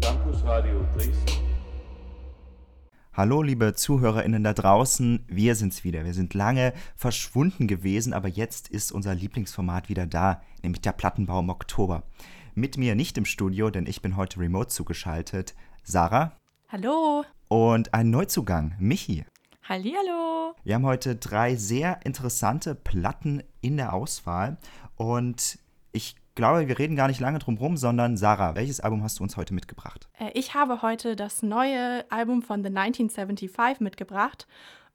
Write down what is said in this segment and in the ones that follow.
Campus Radio Dresden. Hallo, liebe ZuhörerInnen da draußen, wir sind's wieder. Wir sind lange verschwunden gewesen, aber jetzt ist unser Lieblingsformat wieder da, nämlich der Plattenbau im Oktober. Mit mir nicht im Studio, denn ich bin heute remote zugeschaltet. Sarah. Hallo. Und ein Neuzugang, Michi. Hallihallo. Wir haben heute drei sehr interessante Platten in der Auswahl und ich glaube, wir reden gar nicht lange drum rum, sondern Sarah, welches Album hast du uns heute mitgebracht? Äh, ich habe heute das neue Album von The 1975 mitgebracht.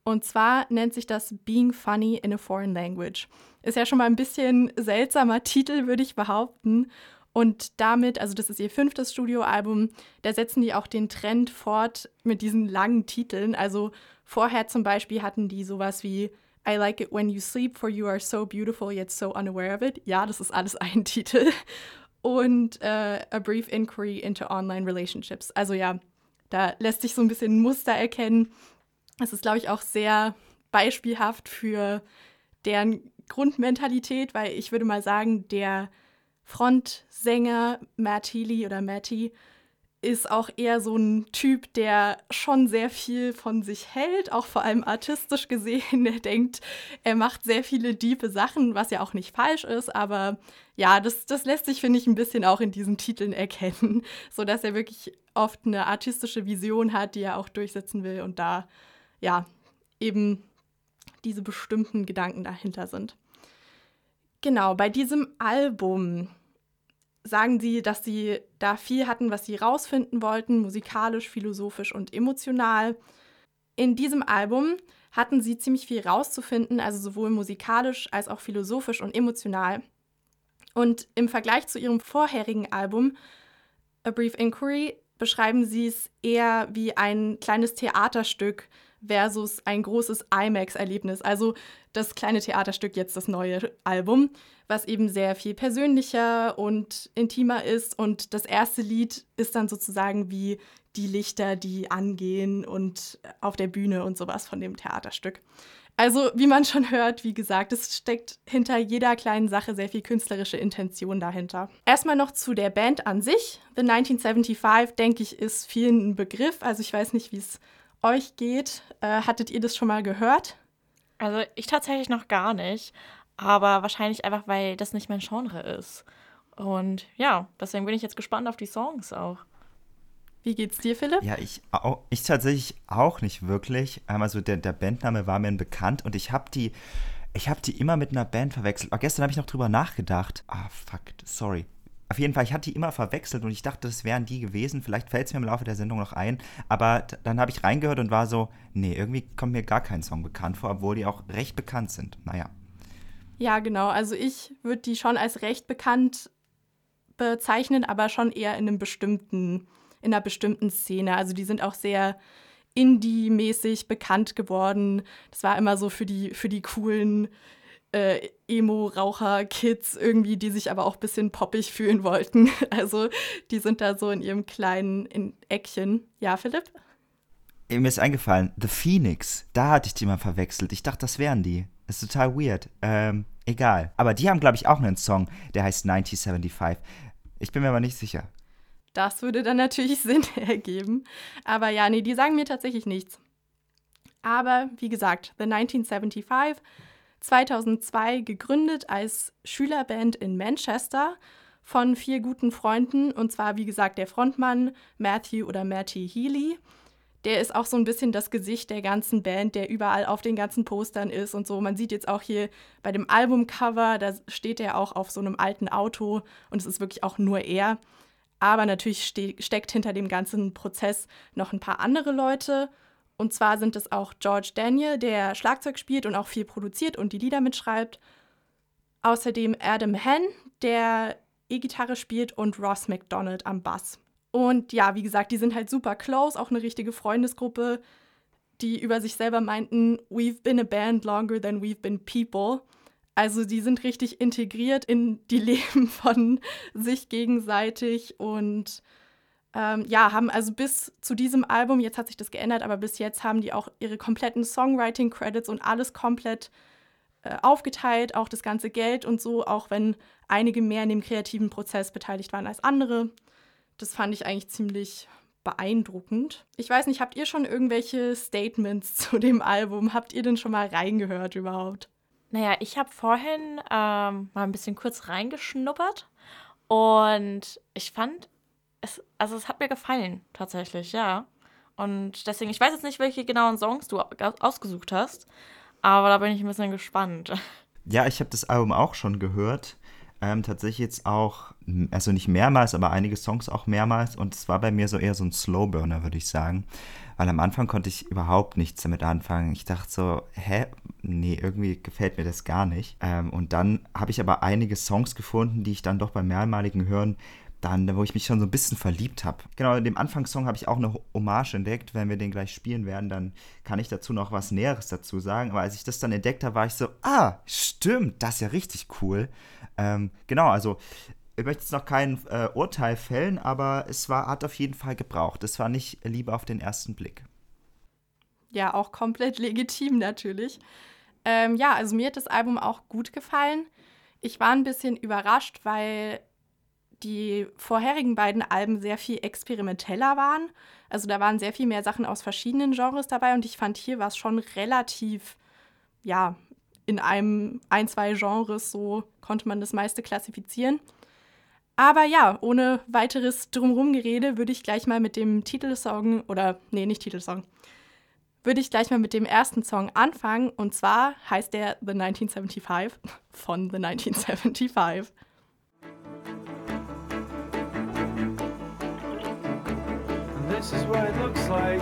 Und zwar nennt sich das Being Funny in a Foreign Language. Ist ja schon mal ein bisschen seltsamer Titel, würde ich behaupten. Und damit, also das ist ihr fünftes Studioalbum, da setzen die auch den Trend fort mit diesen langen Titeln. Also vorher zum Beispiel hatten die sowas wie I like it when you sleep, for you are so beautiful yet so unaware of it. Ja, das ist alles ein Titel. Und äh, A Brief Inquiry into Online Relationships. Also ja, da lässt sich so ein bisschen Muster erkennen. Es ist, glaube ich, auch sehr beispielhaft für deren Grundmentalität, weil ich würde mal sagen, der Frontsänger Matt Healy oder Matty ist auch eher so ein Typ, der schon sehr viel von sich hält, auch vor allem artistisch gesehen. Er denkt, er macht sehr viele diepe Sachen, was ja auch nicht falsch ist, aber ja, das, das lässt sich, finde ich, ein bisschen auch in diesen Titeln erkennen, sodass er wirklich oft eine artistische Vision hat, die er auch durchsetzen will und da, ja, eben diese bestimmten Gedanken dahinter sind. Genau, bei diesem Album sagen sie, dass sie da viel hatten, was sie rausfinden wollten, musikalisch, philosophisch und emotional. In diesem Album hatten sie ziemlich viel rauszufinden, also sowohl musikalisch als auch philosophisch und emotional. Und im Vergleich zu ihrem vorherigen Album, A Brief Inquiry, beschreiben sie es eher wie ein kleines Theaterstück versus ein großes IMAX-Erlebnis. Also das kleine Theaterstück, jetzt das neue Album, was eben sehr viel persönlicher und intimer ist. Und das erste Lied ist dann sozusagen wie die Lichter, die angehen und auf der Bühne und sowas von dem Theaterstück. Also, wie man schon hört, wie gesagt, es steckt hinter jeder kleinen Sache sehr viel künstlerische Intention dahinter. Erstmal noch zu der Band an sich. The 1975, denke ich, ist vielen ein Begriff. Also, ich weiß nicht, wie es euch geht. Äh, hattet ihr das schon mal gehört? Also ich tatsächlich noch gar nicht, aber wahrscheinlich einfach, weil das nicht mein Genre ist. Und ja, deswegen bin ich jetzt gespannt auf die Songs auch. Wie geht's dir, Philipp? Ja, ich, auch, ich tatsächlich auch nicht wirklich. Also der, der Bandname war mir bekannt und ich habe die, ich habe die immer mit einer Band verwechselt. Aber gestern habe ich noch drüber nachgedacht. Ah, fuck, sorry. Auf jeden Fall, ich hatte die immer verwechselt und ich dachte, das wären die gewesen. Vielleicht fällt es mir im Laufe der Sendung noch ein. Aber dann habe ich reingehört und war so, nee, irgendwie kommt mir gar kein Song bekannt vor, obwohl die auch recht bekannt sind. Naja. Ja, genau. Also ich würde die schon als recht bekannt bezeichnen, aber schon eher in einem bestimmten, in einer bestimmten Szene. Also die sind auch sehr Indie-mäßig bekannt geworden. Das war immer so für die, für die coolen äh, Emo-Raucher-Kids irgendwie, die sich aber auch ein bisschen poppig fühlen wollten. Also die sind da so in ihrem kleinen in Eckchen. Ja, Philipp? Mir ist eingefallen, The Phoenix, da hatte ich die mal verwechselt. Ich dachte, das wären die. Das ist total weird. Ähm, egal. Aber die haben, glaube ich, auch einen Song, der heißt 1975. Ich bin mir aber nicht sicher. Das würde dann natürlich Sinn ergeben. Aber ja, nee, die sagen mir tatsächlich nichts. Aber wie gesagt, The 1975 2002 gegründet als Schülerband in Manchester von vier guten Freunden. Und zwar, wie gesagt, der Frontmann Matthew oder Matty Healy. Der ist auch so ein bisschen das Gesicht der ganzen Band, der überall auf den ganzen Postern ist und so. Man sieht jetzt auch hier bei dem Albumcover, da steht er auch auf so einem alten Auto und es ist wirklich auch nur er. Aber natürlich ste steckt hinter dem ganzen Prozess noch ein paar andere Leute. Und zwar sind es auch George Daniel, der Schlagzeug spielt und auch viel produziert und die Lieder mitschreibt. Außerdem Adam Henn, der E-Gitarre spielt und Ross McDonald am Bass. Und ja, wie gesagt, die sind halt super close, auch eine richtige Freundesgruppe, die über sich selber meinten, we've been a band longer than we've been people. Also die sind richtig integriert in die Leben von sich gegenseitig und ähm, ja, haben also bis zu diesem Album, jetzt hat sich das geändert, aber bis jetzt haben die auch ihre kompletten Songwriting-Credits und alles komplett äh, aufgeteilt, auch das ganze Geld und so, auch wenn einige mehr in dem kreativen Prozess beteiligt waren als andere. Das fand ich eigentlich ziemlich beeindruckend. Ich weiß nicht, habt ihr schon irgendwelche Statements zu dem Album? Habt ihr denn schon mal reingehört überhaupt? Naja, ich habe vorhin ähm, mal ein bisschen kurz reingeschnuppert und ich fand, es, also es hat mir gefallen, tatsächlich, ja. Und deswegen, ich weiß jetzt nicht, welche genauen Songs du ausgesucht hast, aber da bin ich ein bisschen gespannt. Ja, ich habe das Album auch schon gehört. Ähm, tatsächlich jetzt auch, also nicht mehrmals, aber einige Songs auch mehrmals. Und es war bei mir so eher so ein Slowburner, würde ich sagen. Weil am Anfang konnte ich überhaupt nichts damit anfangen. Ich dachte so, hä? Nee, irgendwie gefällt mir das gar nicht. Ähm, und dann habe ich aber einige Songs gefunden, die ich dann doch beim mehrmaligen Hören dann, wo ich mich schon so ein bisschen verliebt habe. Genau, in dem Anfangssong habe ich auch eine Hommage entdeckt. Wenn wir den gleich spielen werden, dann kann ich dazu noch was Näheres dazu sagen. Aber als ich das dann entdeckt habe, war ich so, ah, stimmt, das ist ja richtig cool. Ähm, genau, also ich möchte jetzt noch kein äh, Urteil fällen, aber es war, hat auf jeden Fall gebraucht. Es war nicht Liebe auf den ersten Blick. Ja, auch komplett legitim natürlich. Ähm, ja, also mir hat das Album auch gut gefallen. Ich war ein bisschen überrascht, weil die vorherigen beiden Alben sehr viel experimenteller waren. Also da waren sehr viel mehr Sachen aus verschiedenen Genres dabei und ich fand hier war es schon relativ, ja, in einem, ein, zwei Genres so konnte man das meiste klassifizieren. Aber ja, ohne weiteres Drumherum-Gerede würde ich gleich mal mit dem Titelsong, oder nee, nicht Titelsong, würde ich gleich mal mit dem ersten Song anfangen. Und zwar heißt der The 1975 von The 1975. this is what it looks like.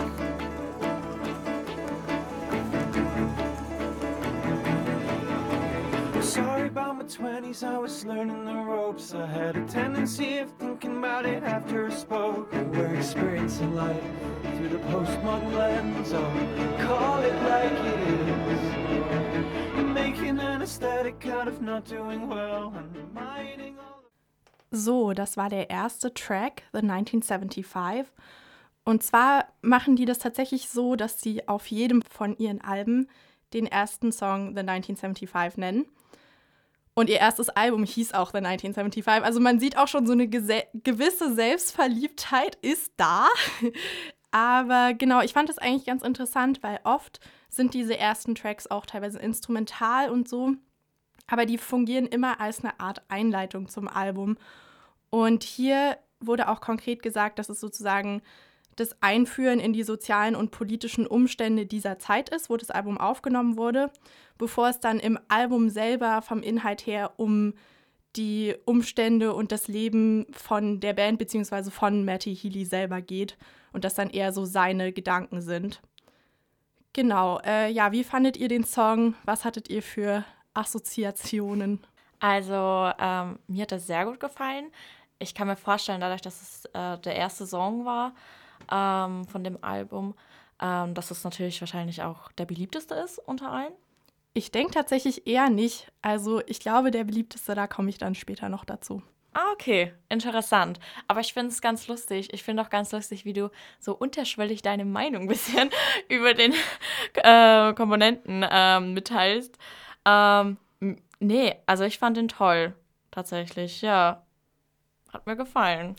About my 20s, I was learning the ropes. I had a tendency of thinking about it after I spoke. We're experiencing life through the postmodern lens. Oh, call it like it is. Making an aesthetic out of not doing well and reminding all. So, das war der erste Track, The 1975. Und zwar machen die das tatsächlich so, dass sie auf jedem von ihren Alben den ersten Song The 1975 nennen. Und ihr erstes Album hieß auch The 1975. Also man sieht auch schon so eine gewisse Selbstverliebtheit ist da. Aber genau, ich fand das eigentlich ganz interessant, weil oft sind diese ersten Tracks auch teilweise instrumental und so. Aber die fungieren immer als eine Art Einleitung zum Album. Und hier wurde auch konkret gesagt, dass es sozusagen das Einführen in die sozialen und politischen Umstände dieser Zeit ist, wo das Album aufgenommen wurde, bevor es dann im Album selber vom Inhalt her um die Umstände und das Leben von der Band bzw. von Matty Healy selber geht und das dann eher so seine Gedanken sind. Genau, äh, ja, wie fandet ihr den Song? Was hattet ihr für Assoziationen? Also, ähm, mir hat das sehr gut gefallen. Ich kann mir vorstellen, dadurch, dass es äh, der erste Song war, ähm, von dem Album, ähm, dass es natürlich wahrscheinlich auch der beliebteste ist unter allen. Ich denke tatsächlich eher nicht. Also ich glaube, der beliebteste, da komme ich dann später noch dazu. Ah, okay, interessant. Aber ich finde es ganz lustig. Ich finde auch ganz lustig, wie du so unterschwellig deine Meinung ein bisschen über den äh, Komponenten ähm, mitteilst. Ähm, nee, also ich fand ihn toll. Tatsächlich, ja. Hat mir gefallen.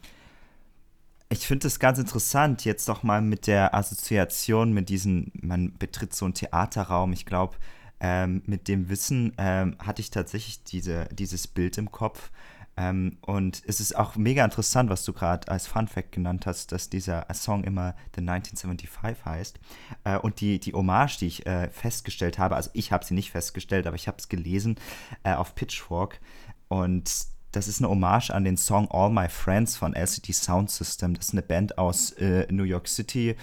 Ich finde es ganz interessant, jetzt doch mal mit der Assoziation mit diesem, man betritt so einen Theaterraum. Ich glaube, ähm, mit dem Wissen ähm, hatte ich tatsächlich diese, dieses Bild im Kopf. Ähm, und es ist auch mega interessant, was du gerade als Fun Fact genannt hast, dass dieser Song immer The 1975 heißt. Äh, und die, die Hommage, die ich äh, festgestellt habe, also ich habe sie nicht festgestellt, aber ich habe es gelesen äh, auf Pitchfork. Und das ist eine Hommage an den Song All My Friends von LCD Sound System. Das ist eine Band aus äh, New York City.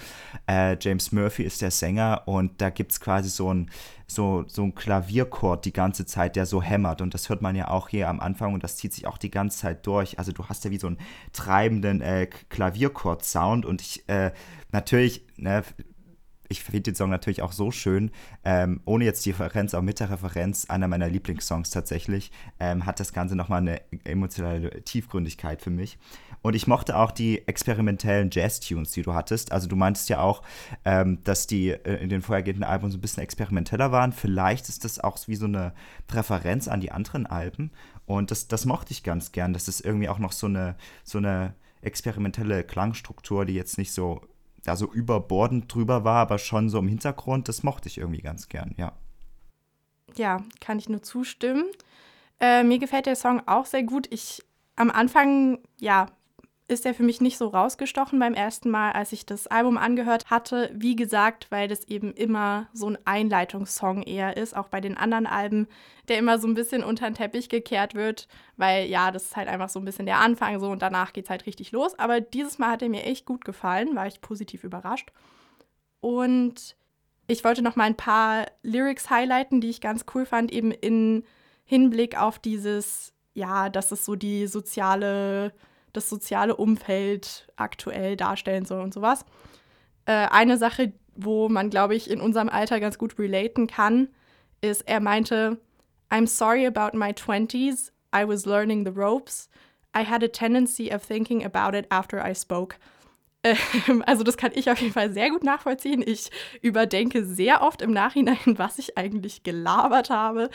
Äh, James Murphy ist der Sänger und da gibt es quasi so ein, so, so ein Klavierchord die ganze Zeit, der so hämmert. Und das hört man ja auch hier am Anfang und das zieht sich auch die ganze Zeit durch. Also du hast ja wie so einen treibenden äh, Klavierchord-Sound und ich, äh, natürlich, ne, ich finde den Song natürlich auch so schön, ähm, ohne jetzt die Referenz, auch mit der Referenz, einer meiner Lieblingssongs tatsächlich, ähm, hat das Ganze nochmal eine emotionale Tiefgründigkeit für mich. Und ich mochte auch die experimentellen Jazz-Tunes, die du hattest. Also du meintest ja auch, ähm, dass die äh, in den vorhergehenden Alben so ein bisschen experimenteller waren. Vielleicht ist das auch wie so eine Präferenz an die anderen Alben. Und das, das mochte ich ganz gern. Das ist irgendwie auch noch so eine, so eine experimentelle Klangstruktur, die jetzt nicht so, da so überbordend drüber war, aber schon so im Hintergrund. Das mochte ich irgendwie ganz gern, ja. Ja, kann ich nur zustimmen. Äh, mir gefällt der Song auch sehr gut. Ich am Anfang, ja, ist er für mich nicht so rausgestochen beim ersten Mal, als ich das Album angehört hatte. Wie gesagt, weil das eben immer so ein Einleitungssong eher ist, auch bei den anderen Alben, der immer so ein bisschen unter den Teppich gekehrt wird, weil ja, das ist halt einfach so ein bisschen der Anfang so und danach geht es halt richtig los. Aber dieses Mal hat er mir echt gut gefallen, war ich positiv überrascht. Und ich wollte noch mal ein paar Lyrics highlighten, die ich ganz cool fand, eben in Hinblick auf dieses, ja, dass es so die soziale das soziale Umfeld aktuell darstellen soll und sowas. Äh, eine Sache, wo man, glaube ich, in unserem Alter ganz gut relaten kann, ist, er meinte, I'm sorry about my 20s. I was learning the ropes. I had a tendency of thinking about it after I spoke. Ähm, also das kann ich auf jeden Fall sehr gut nachvollziehen. Ich überdenke sehr oft im Nachhinein, was ich eigentlich gelabert habe.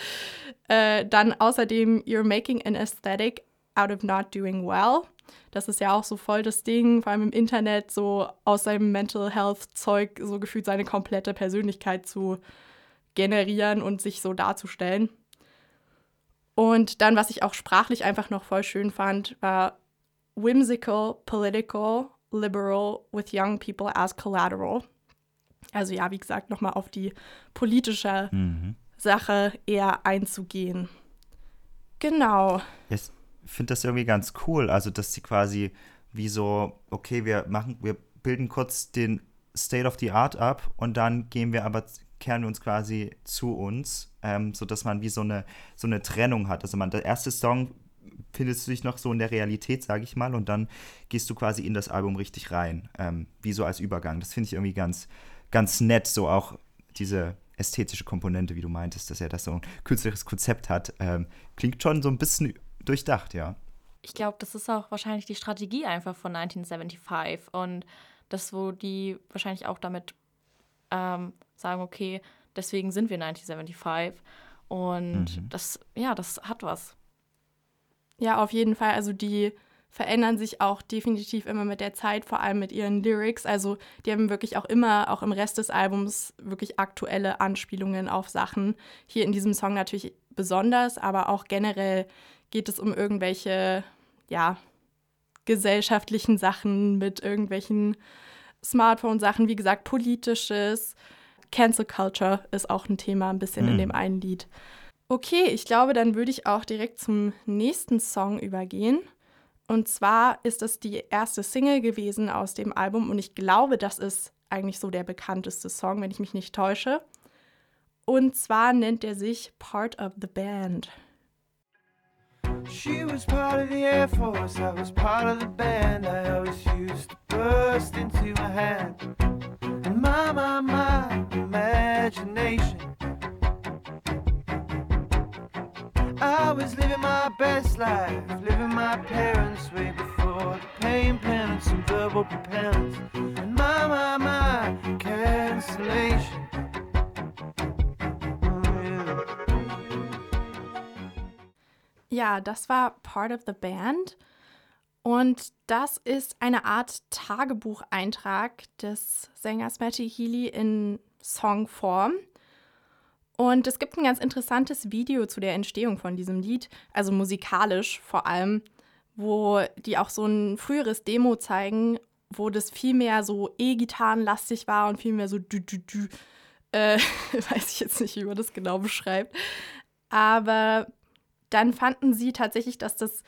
Äh, dann außerdem, you're making an aesthetic out of not doing well. Das ist ja auch so voll das Ding, vor allem im Internet, so aus seinem Mental Health-Zeug so gefühlt seine komplette Persönlichkeit zu generieren und sich so darzustellen. Und dann, was ich auch sprachlich einfach noch voll schön fand, war whimsical, political, liberal with young people as collateral. Also ja, wie gesagt, nochmal auf die politische mhm. Sache eher einzugehen. Genau. Yes finde das irgendwie ganz cool. Also, dass sie quasi wie so, okay, wir machen, wir bilden kurz den State of the Art ab und dann gehen wir aber, kehren wir uns quasi zu uns, ähm, sodass man wie so eine, so eine Trennung hat. Also man, der erste Song findest du dich noch so in der Realität, sage ich mal, und dann gehst du quasi in das Album richtig rein, ähm, wie so als Übergang. Das finde ich irgendwie ganz, ganz nett, so auch diese ästhetische Komponente, wie du meintest, dass er das so ein künstlerisches Konzept hat, ähm, klingt schon so ein bisschen durchdacht, ja. Ich glaube, das ist auch wahrscheinlich die Strategie einfach von 1975 und das, wo die wahrscheinlich auch damit ähm, sagen, okay, deswegen sind wir 1975 und mhm. das, ja, das hat was. Ja, auf jeden Fall. Also die verändern sich auch definitiv immer mit der Zeit, vor allem mit ihren Lyrics. Also die haben wirklich auch immer, auch im Rest des Albums, wirklich aktuelle Anspielungen auf Sachen. Hier in diesem Song natürlich besonders, aber auch generell geht es um irgendwelche, ja, gesellschaftlichen Sachen mit irgendwelchen Smartphone-Sachen, wie gesagt, politisches. Cancel Culture ist auch ein Thema ein bisschen mhm. in dem einen Lied. Okay, ich glaube, dann würde ich auch direkt zum nächsten Song übergehen. Und zwar ist es die erste Single gewesen aus dem Album und ich glaube, das ist eigentlich so der bekannteste Song, wenn ich mich nicht täusche. Und zwar nennt er sich Part of the Band. She was part of the Air Force, I was part of the band. I always used to burst into my hand. And my, my, my imagination. Was living my best life, living my parents' way before the pain, penance, and verbal propellants. And my, my, my cancellation. Ja, das war Part of the Band. Und das ist eine Art Tagebucheintrag des Sängers Matty Healy in Songform. Und es gibt ein ganz interessantes Video zu der Entstehung von diesem Lied, also musikalisch vor allem, wo die auch so ein früheres Demo zeigen, wo das viel mehr so E-Gitarrenlastig war und viel mehr so dü dü dü. Äh, weiß ich jetzt nicht, wie man das genau beschreibt. Aber dann fanden sie tatsächlich, dass das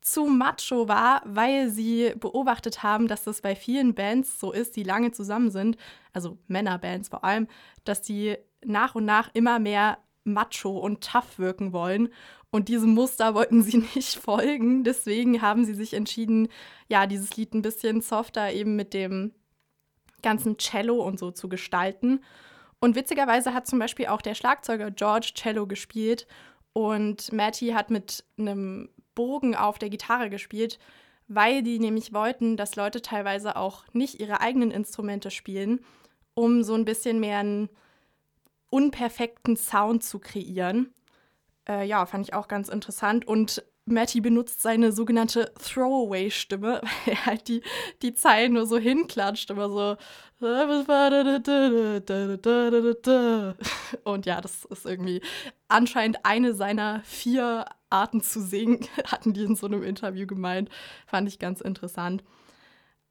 zu macho war, weil sie beobachtet haben, dass das bei vielen Bands so ist, die lange zusammen sind, also Männerbands vor allem, dass die nach und nach immer mehr macho und tough wirken wollen. Und diesem Muster wollten sie nicht folgen. Deswegen haben sie sich entschieden, ja, dieses Lied ein bisschen softer eben mit dem ganzen Cello und so zu gestalten. Und witzigerweise hat zum Beispiel auch der Schlagzeuger George Cello gespielt und Matty hat mit einem Bogen auf der Gitarre gespielt, weil die nämlich wollten, dass Leute teilweise auch nicht ihre eigenen Instrumente spielen, um so ein bisschen mehr einen unperfekten Sound zu kreieren. Äh, ja, fand ich auch ganz interessant. Und Matty benutzt seine sogenannte Throwaway-Stimme, weil er halt die, die Zeilen nur so hinklatscht, immer so. Und ja, das ist irgendwie anscheinend eine seiner vier Arten zu singen, hatten die in so einem Interview gemeint. Fand ich ganz interessant.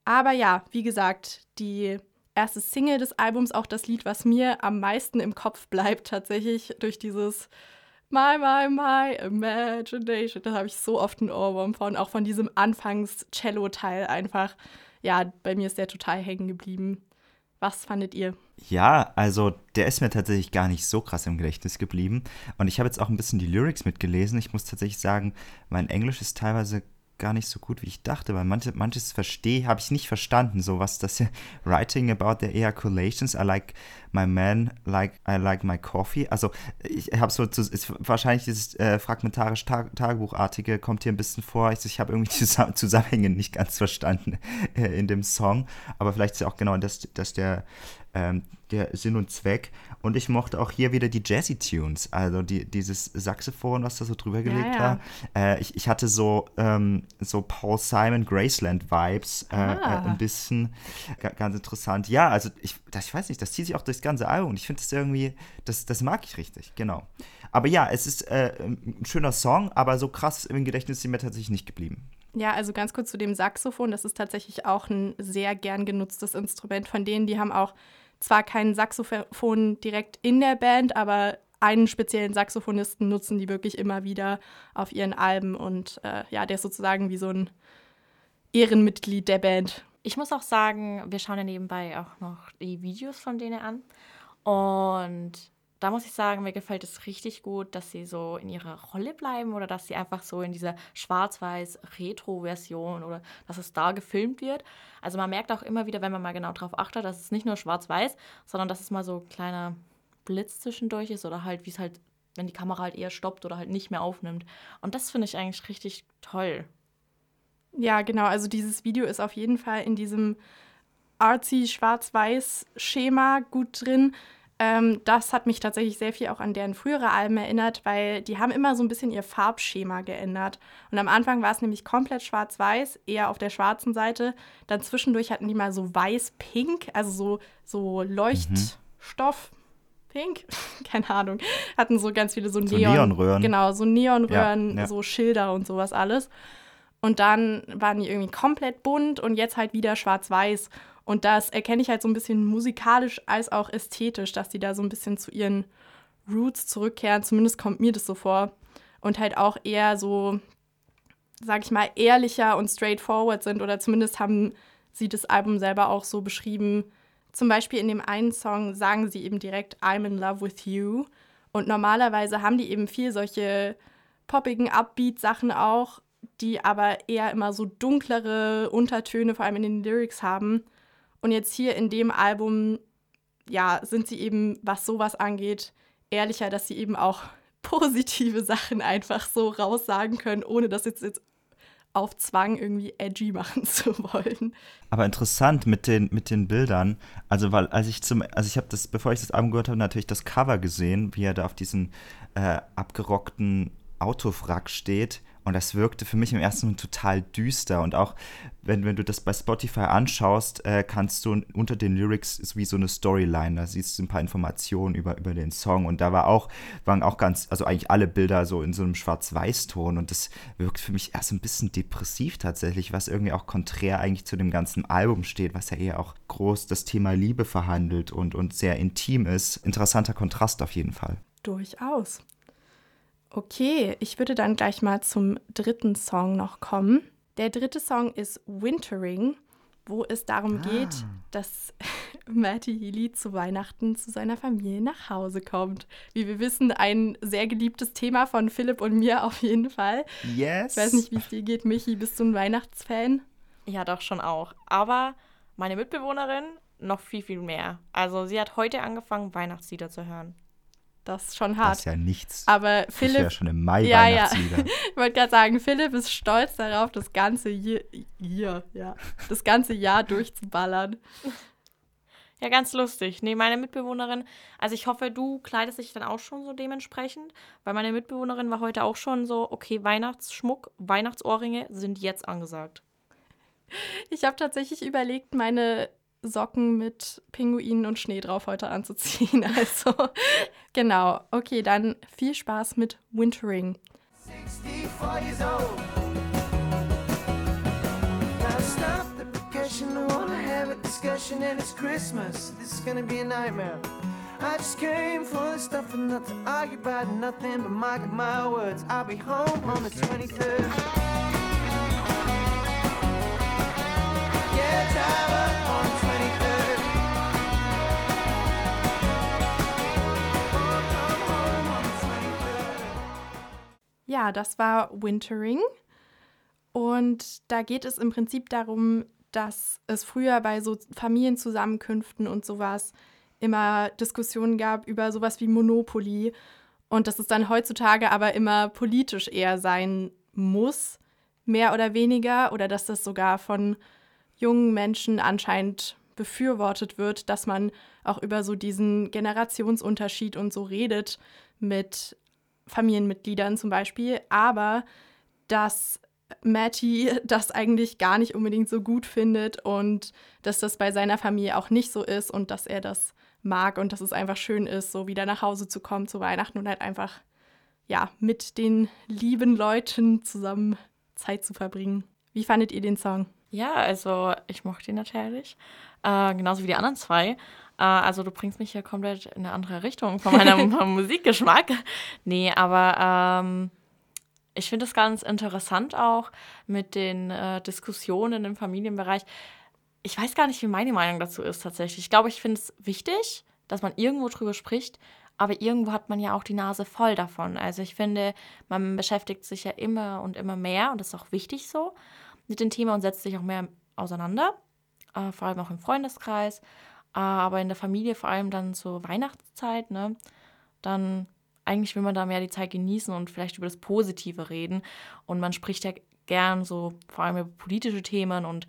Aber ja, wie gesagt, die erste Single des Albums, auch das Lied, was mir am meisten im Kopf bleibt, tatsächlich durch dieses My, my, my imagination. Da habe ich so oft einen Ohrwurm von, auch von diesem Anfangs-Cello-Teil einfach. Ja, bei mir ist der total hängen geblieben. Was fandet ihr? Ja, also der ist mir tatsächlich gar nicht so krass im Gedächtnis geblieben. Und ich habe jetzt auch ein bisschen die Lyrics mitgelesen. Ich muss tatsächlich sagen, mein Englisch ist teilweise gar nicht so gut, wie ich dachte, weil manche, manches verstehe, habe ich nicht verstanden, so was das writing about the ejaculations, I like my man, like I like my coffee. Also ich habe so, ist wahrscheinlich dieses äh, fragmentarisch Tag, Tagebuchartige kommt hier ein bisschen vor. Ich, ich habe irgendwie die Zusammenhänge nicht ganz verstanden äh, in dem Song, aber vielleicht ist ja auch genau das, dass der ähm, der Sinn und Zweck. Und ich mochte auch hier wieder die Jazzy-Tunes, also die, dieses Saxophon, was da so drüber gelegt ja, ja. war. Äh, ich, ich hatte so, ähm, so Paul Simon Graceland-Vibes, äh, äh ah. ein bisschen ganz interessant. Ja, also ich, das, ich weiß nicht, das zieht sich auch durchs ganze Album und ich finde das irgendwie, das, das mag ich richtig, genau. Aber ja, es ist äh, ein schöner Song, aber so krass im Gedächtnis ist mir tatsächlich nicht geblieben. Ja, also ganz kurz zu dem Saxophon. Das ist tatsächlich auch ein sehr gern genutztes Instrument von denen. Die haben auch zwar keinen Saxophon direkt in der Band, aber einen speziellen Saxophonisten nutzen die wirklich immer wieder auf ihren Alben und äh, ja, der ist sozusagen wie so ein Ehrenmitglied der Band. Ich muss auch sagen, wir schauen ja nebenbei auch noch die Videos von denen an und da muss ich sagen, mir gefällt es richtig gut, dass sie so in ihrer Rolle bleiben oder dass sie einfach so in dieser Schwarz-Weiß-Retro-Version oder dass es da gefilmt wird. Also man merkt auch immer wieder, wenn man mal genau drauf achtet, dass es nicht nur schwarz-weiß, sondern dass es mal so ein kleiner Blitz zwischendurch ist oder halt, wie es halt, wenn die Kamera halt eher stoppt oder halt nicht mehr aufnimmt. Und das finde ich eigentlich richtig toll. Ja, genau. Also dieses Video ist auf jeden Fall in diesem artsy Schwarz-Weiß-Schema gut drin. Ähm, das hat mich tatsächlich sehr viel auch an deren frühere Alben erinnert, weil die haben immer so ein bisschen ihr Farbschema geändert. Und am Anfang war es nämlich komplett schwarz-weiß, eher auf der schwarzen Seite. Dann zwischendurch hatten die mal so weiß-pink, also so, so Leuchtstoff. Mhm. Pink, keine Ahnung, hatten so ganz viele so, Neon, so Neonröhren. Genau, so Neonröhren, ja, ja. so Schilder und sowas alles. Und dann waren die irgendwie komplett bunt und jetzt halt wieder schwarz-weiß. Und das erkenne ich halt so ein bisschen musikalisch als auch ästhetisch, dass die da so ein bisschen zu ihren Roots zurückkehren. Zumindest kommt mir das so vor. Und halt auch eher so, sag ich mal, ehrlicher und straightforward sind. Oder zumindest haben sie das Album selber auch so beschrieben. Zum Beispiel in dem einen Song sagen sie eben direkt I'm in love with you. Und normalerweise haben die eben viel solche poppigen Upbeat-Sachen auch, die aber eher immer so dunklere Untertöne, vor allem in den Lyrics haben. Und jetzt hier in dem Album, ja, sind sie eben, was sowas angeht, ehrlicher, dass sie eben auch positive Sachen einfach so raussagen können, ohne das jetzt, jetzt auf Zwang irgendwie edgy machen zu wollen. Aber interessant mit den, mit den Bildern. Also, weil, als ich zum, also ich habe das, bevor ich das Album gehört habe, natürlich das Cover gesehen, wie er da auf diesem äh, abgerockten Autowrack steht. Und das wirkte für mich im ersten Moment total düster. Und auch wenn, wenn du das bei Spotify anschaust, äh, kannst du unter den Lyrics ist wie so eine Storyline. Da siehst du ein paar Informationen über, über den Song. Und da war auch, waren auch ganz, also eigentlich alle Bilder so in so einem Schwarz-Weiß-Ton. Und das wirkt für mich erst ein bisschen depressiv tatsächlich, was irgendwie auch konträr eigentlich zu dem ganzen Album steht, was ja eher auch groß das Thema Liebe verhandelt und, und sehr intim ist. Interessanter Kontrast auf jeden Fall. Durchaus. Okay, ich würde dann gleich mal zum dritten Song noch kommen. Der dritte Song ist Wintering, wo es darum ah. geht, dass Matty Healy zu Weihnachten zu seiner Familie nach Hause kommt. Wie wir wissen, ein sehr geliebtes Thema von Philipp und mir auf jeden Fall. Yes. Ich weiß nicht, wie es dir geht, Michi. Bist du ein Weihnachtsfan? Ja, doch schon auch. Aber meine Mitbewohnerin noch viel, viel mehr. Also sie hat heute angefangen, Weihnachtslieder zu hören. Das ist schon hart. Das ist ja nichts. Aber Philipp, ja schon im Mai Ja, ja. Weihnachtslieder. ich wollte gerade sagen, Philipp ist stolz darauf, das ganze Jahr, Jahr, ja, das ganze Jahr durchzuballern. Ja, ganz lustig. Nee, meine Mitbewohnerin, also ich hoffe, du kleidest dich dann auch schon so dementsprechend, weil meine Mitbewohnerin war heute auch schon so, okay, Weihnachtsschmuck, Weihnachtsohrringe sind jetzt angesagt. Ich habe tatsächlich überlegt, meine Socken mit Pinguinen und Schnee drauf heute anzuziehen. Also, genau. Okay, dann viel Spaß mit Wintering. 64 years old. Now stop the percussion. I wanna have a discussion, and it's Christmas. This is gonna be a nightmare. I just came for the stuff and not to argue about nothing but mark my words. I'll be home on the 23rd. Yeah, drive Ja, das war Wintering. Und da geht es im Prinzip darum, dass es früher bei so Familienzusammenkünften und sowas immer Diskussionen gab über sowas wie Monopoly und dass es dann heutzutage aber immer politisch eher sein muss, mehr oder weniger, oder dass das sogar von jungen Menschen anscheinend befürwortet wird, dass man auch über so diesen Generationsunterschied und so redet mit Familienmitgliedern zum Beispiel, aber dass Matty das eigentlich gar nicht unbedingt so gut findet und dass das bei seiner Familie auch nicht so ist und dass er das mag und dass es einfach schön ist, so wieder nach Hause zu kommen zu Weihnachten und halt einfach ja mit den lieben Leuten zusammen Zeit zu verbringen. Wie fandet ihr den Song? Ja, also ich mochte ihn natürlich. Äh, genauso wie die anderen zwei. Äh, also du bringst mich hier komplett in eine andere Richtung von meinem Musikgeschmack. Nee, aber ähm, ich finde es ganz interessant auch mit den äh, Diskussionen im Familienbereich. Ich weiß gar nicht, wie meine Meinung dazu ist tatsächlich. Ich glaube, ich finde es wichtig, dass man irgendwo drüber spricht, aber irgendwo hat man ja auch die Nase voll davon. Also ich finde, man beschäftigt sich ja immer und immer mehr und das ist auch wichtig so mit dem Thema und setzt sich auch mehr auseinander, äh, vor allem auch im Freundeskreis, aber in der Familie vor allem dann zur Weihnachtszeit, ne, dann eigentlich will man da mehr die Zeit genießen und vielleicht über das Positive reden und man spricht ja gern so vor allem über politische Themen und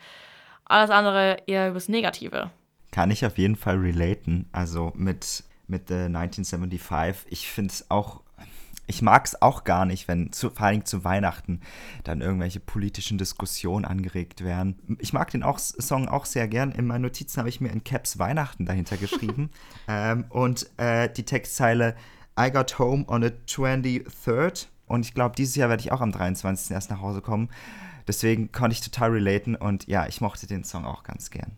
alles andere eher über das Negative. Kann ich auf jeden Fall relaten. Also mit, mit The 1975. Ich finde es auch, ich mag es auch gar nicht, wenn zu, vor allem zu Weihnachten dann irgendwelche politischen Diskussionen angeregt werden. Ich mag den auch, Song auch sehr gern. In meinen Notizen habe ich mir in Caps Weihnachten dahinter geschrieben. ähm, und äh, die Textzeile I got home on the 23rd. Und ich glaube, dieses Jahr werde ich auch am 23. erst nach Hause kommen. Deswegen konnte ich total relaten und ja, ich mochte den Song auch ganz gern.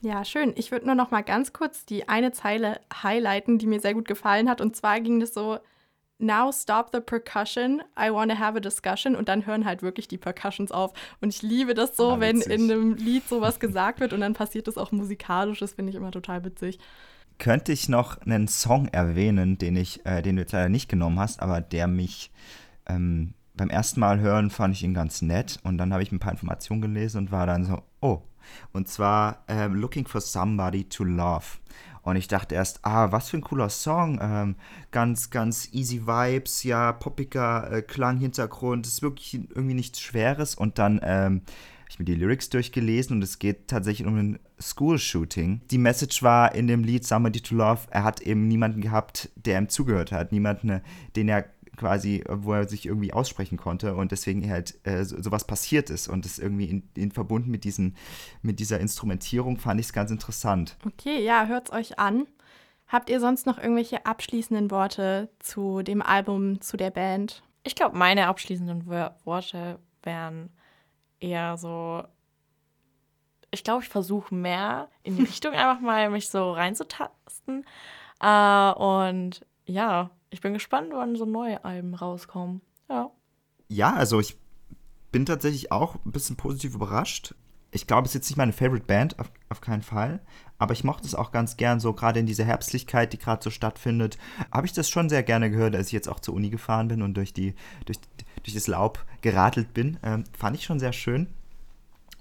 Ja, schön. Ich würde nur noch mal ganz kurz die eine Zeile highlighten, die mir sehr gut gefallen hat. Und zwar ging das so: Now stop the percussion. I want to have a discussion. Und dann hören halt wirklich die Percussions auf. Und ich liebe das so, Ah, wenn in einem Lied sowas gesagt wird und dann passiert das auch musikalisch. Das finde ich immer total witzig. Könnte ich noch einen Song erwähnen, den ich, äh, den du jetzt leider nicht genommen hast, aber der mich ähm, beim ersten Mal hören fand ich ihn ganz nett und dann habe ich ein paar Informationen gelesen und war dann so, oh. Und zwar ähm, Looking for Somebody to Love. Und ich dachte erst, ah, was für ein cooler Song. Ähm, ganz, ganz easy Vibes, ja, poppiger äh, Klang, Hintergrund. ist wirklich irgendwie nichts Schweres. Und dann ähm, habe ich mir die Lyrics durchgelesen und es geht tatsächlich um ein School-Shooting. Die Message war in dem Lied Somebody to Love, er hat eben niemanden gehabt, der ihm zugehört hat. Niemanden, den er quasi, wo er sich irgendwie aussprechen konnte und deswegen halt äh, so, sowas passiert ist und das irgendwie in, in verbunden mit, diesen, mit dieser Instrumentierung fand ich es ganz interessant. Okay, ja, hört's euch an. Habt ihr sonst noch irgendwelche abschließenden Worte zu dem Album, zu der Band? Ich glaube, meine abschließenden Wor- Worte wären eher so. Ich glaube, ich versuche mehr in die Richtung einfach mal mich so reinzutasten. Äh, und ja, ich bin gespannt, wann so neue Alben rauskommen. Ja. Ja, also ich bin tatsächlich auch ein bisschen positiv überrascht. Ich glaube, es ist jetzt nicht meine Favorite Band, auf, auf keinen Fall. Aber ich mochte es auch ganz gern, so gerade in dieser Herbstlichkeit, die gerade so stattfindet, habe ich das schon sehr gerne gehört, als ich jetzt auch zur Uni gefahren bin und durch, die, durch, durch das Laub geradelt bin. Ähm, fand ich schon sehr schön.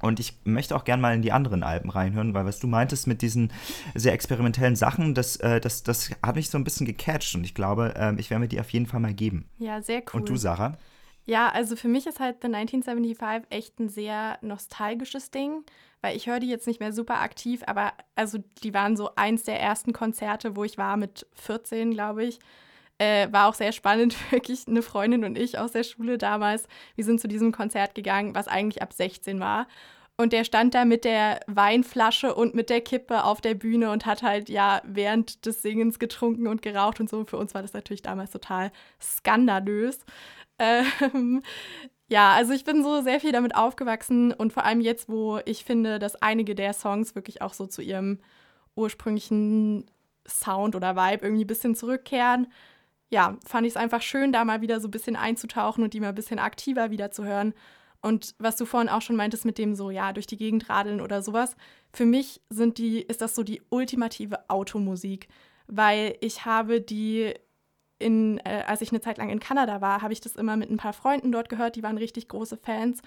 Und ich möchte auch gerne mal in die anderen Alben reinhören, weil was du meintest mit diesen sehr experimentellen Sachen, das, äh, das, das hat mich so ein bisschen gecatcht und ich glaube, äh, ich werde mir die auf jeden Fall mal geben. Ja, sehr cool. Und du, Sarah? Ja, also für mich ist halt The 1975 echt ein sehr nostalgisches Ding, weil ich höre die jetzt nicht mehr super aktiv, aber also die waren so eins der ersten Konzerte, wo ich war mit 14, glaube ich. Äh, war auch sehr spannend, wirklich eine Freundin und ich aus der Schule damals. Wir sind zu diesem Konzert gegangen, was eigentlich ab 16 war. Und der stand da mit der Weinflasche und mit der Kippe auf der Bühne und hat halt ja während des Singens getrunken und geraucht und so. Für uns war das natürlich damals total skandalös. Ähm, ja, also ich bin so sehr viel damit aufgewachsen und vor allem jetzt, wo ich finde, dass einige der Songs wirklich auch so zu ihrem ursprünglichen Sound oder Vibe irgendwie ein bisschen zurückkehren. Ja, fand ich es einfach schön, da mal wieder so ein bisschen einzutauchen und die mal ein bisschen aktiver wieder zu hören. Und was du vorhin auch schon meintest mit dem so, ja, durch die Gegend radeln oder sowas, für mich sind die, ist das so die ultimative Automusik, weil ich habe die in, äh, als ich eine Zeit lang in Kanada war, habe ich das immer mit ein paar Freunden dort gehört, die waren richtig große Fans.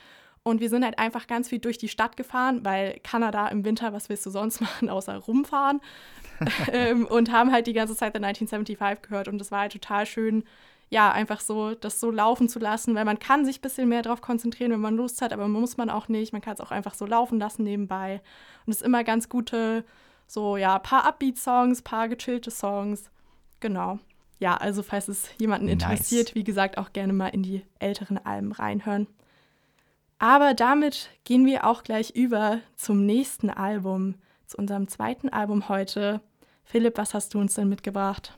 Und wir sind halt einfach ganz viel durch die Stadt gefahren, weil Kanada im Winter, was willst du sonst machen, außer rumfahren? ähm, und haben halt die ganze Zeit The 1975 gehört. Und das war halt total schön, ja, einfach so, das so laufen zu lassen, weil man kann sich ein bisschen mehr darauf konzentrieren, wenn man Lust hat, aber muss man auch nicht. Man kann es auch einfach so laufen lassen nebenbei. Und es ist immer ganz gute, so, ja, paar Upbeat-Songs, paar gechillte Songs. Genau. Ja, also falls es jemanden interessiert, nice. wie gesagt, auch gerne mal in die älteren Alben reinhören. Aber damit gehen wir auch gleich über zum nächsten Album, zu unserem zweiten Album heute. Philipp, was hast du uns denn mitgebracht?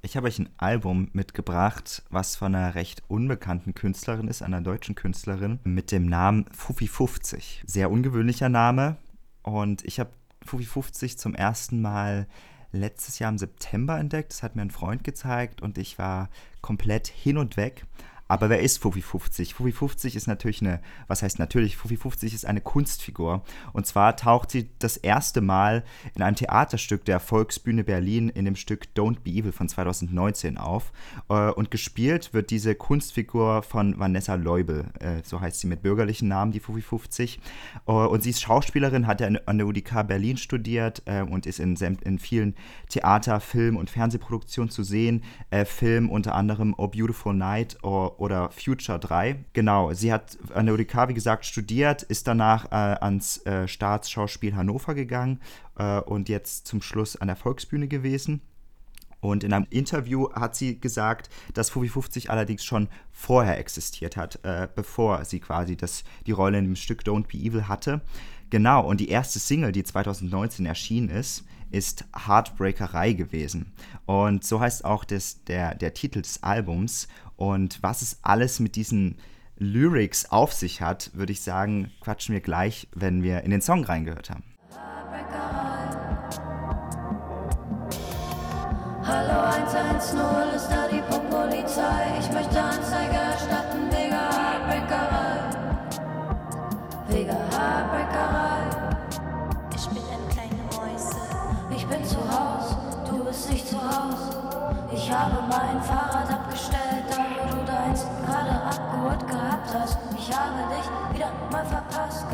Ich habe euch ein Album mitgebracht, was von einer recht unbekannten Künstlerin ist, einer deutschen Künstlerin, mit dem Namen Fufi50. Sehr ungewöhnlicher Name. Und ich habe Fufi50 zum ersten Mal letztes Jahr im September entdeckt. Das hat mir ein Freund gezeigt und ich war komplett hin und weg. Aber wer ist Fufi 50? Fufi 50 ist natürlich eine, was heißt natürlich, Fufi 50 ist eine Kunstfigur. Und zwar taucht sie das erste Mal in einem Theaterstück der Volksbühne Berlin in dem Stück Don't Be Evil von 2019 auf. Äh, und gespielt wird diese Kunstfigur von Vanessa Leubel, äh, so heißt sie mit bürgerlichen Namen, die Fufi 50. Äh, und sie ist Schauspielerin, hat an der UDK Berlin studiert und ist in, in vielen Theater-, Film- und Fernsehproduktionen zu sehen. Film unter anderem Oh Beautiful Night oder Future 3. Genau, sie hat an der UDK, wie gesagt, studiert, ist danach äh, ans äh, Staatsschauspiel Hannover gegangen äh, und jetzt zum Schluss an der Volksbühne gewesen. Und in einem Interview hat sie gesagt, dass Fubi 50 allerdings schon vorher existiert hat, äh, bevor sie quasi das, die Rolle in dem Stück Don't Be Evil hatte. Genau, und die erste Single, die 2019 erschienen ist, ist Heartbreakerei gewesen. Und so heißt auch das, der, der Titel des Albums. Und was es alles mit diesen Lyrics auf sich hat, würde ich sagen, quatschen wir gleich, wenn wir in den Song reingehört haben. Hallo 110, ist da die Polizei? Ich möchte Anzeige erstatten wegen Heartbreakerei. Wegen Heartbreakerei. Ich bin ein kleine Mäuse. Ich bin zu Haus, du bist nicht zu Haus. Ich habe mein Fahrrad abgestellt, da wo du deins gerade abgeholt gehabt hast. Ich habe dich wieder mal verpasst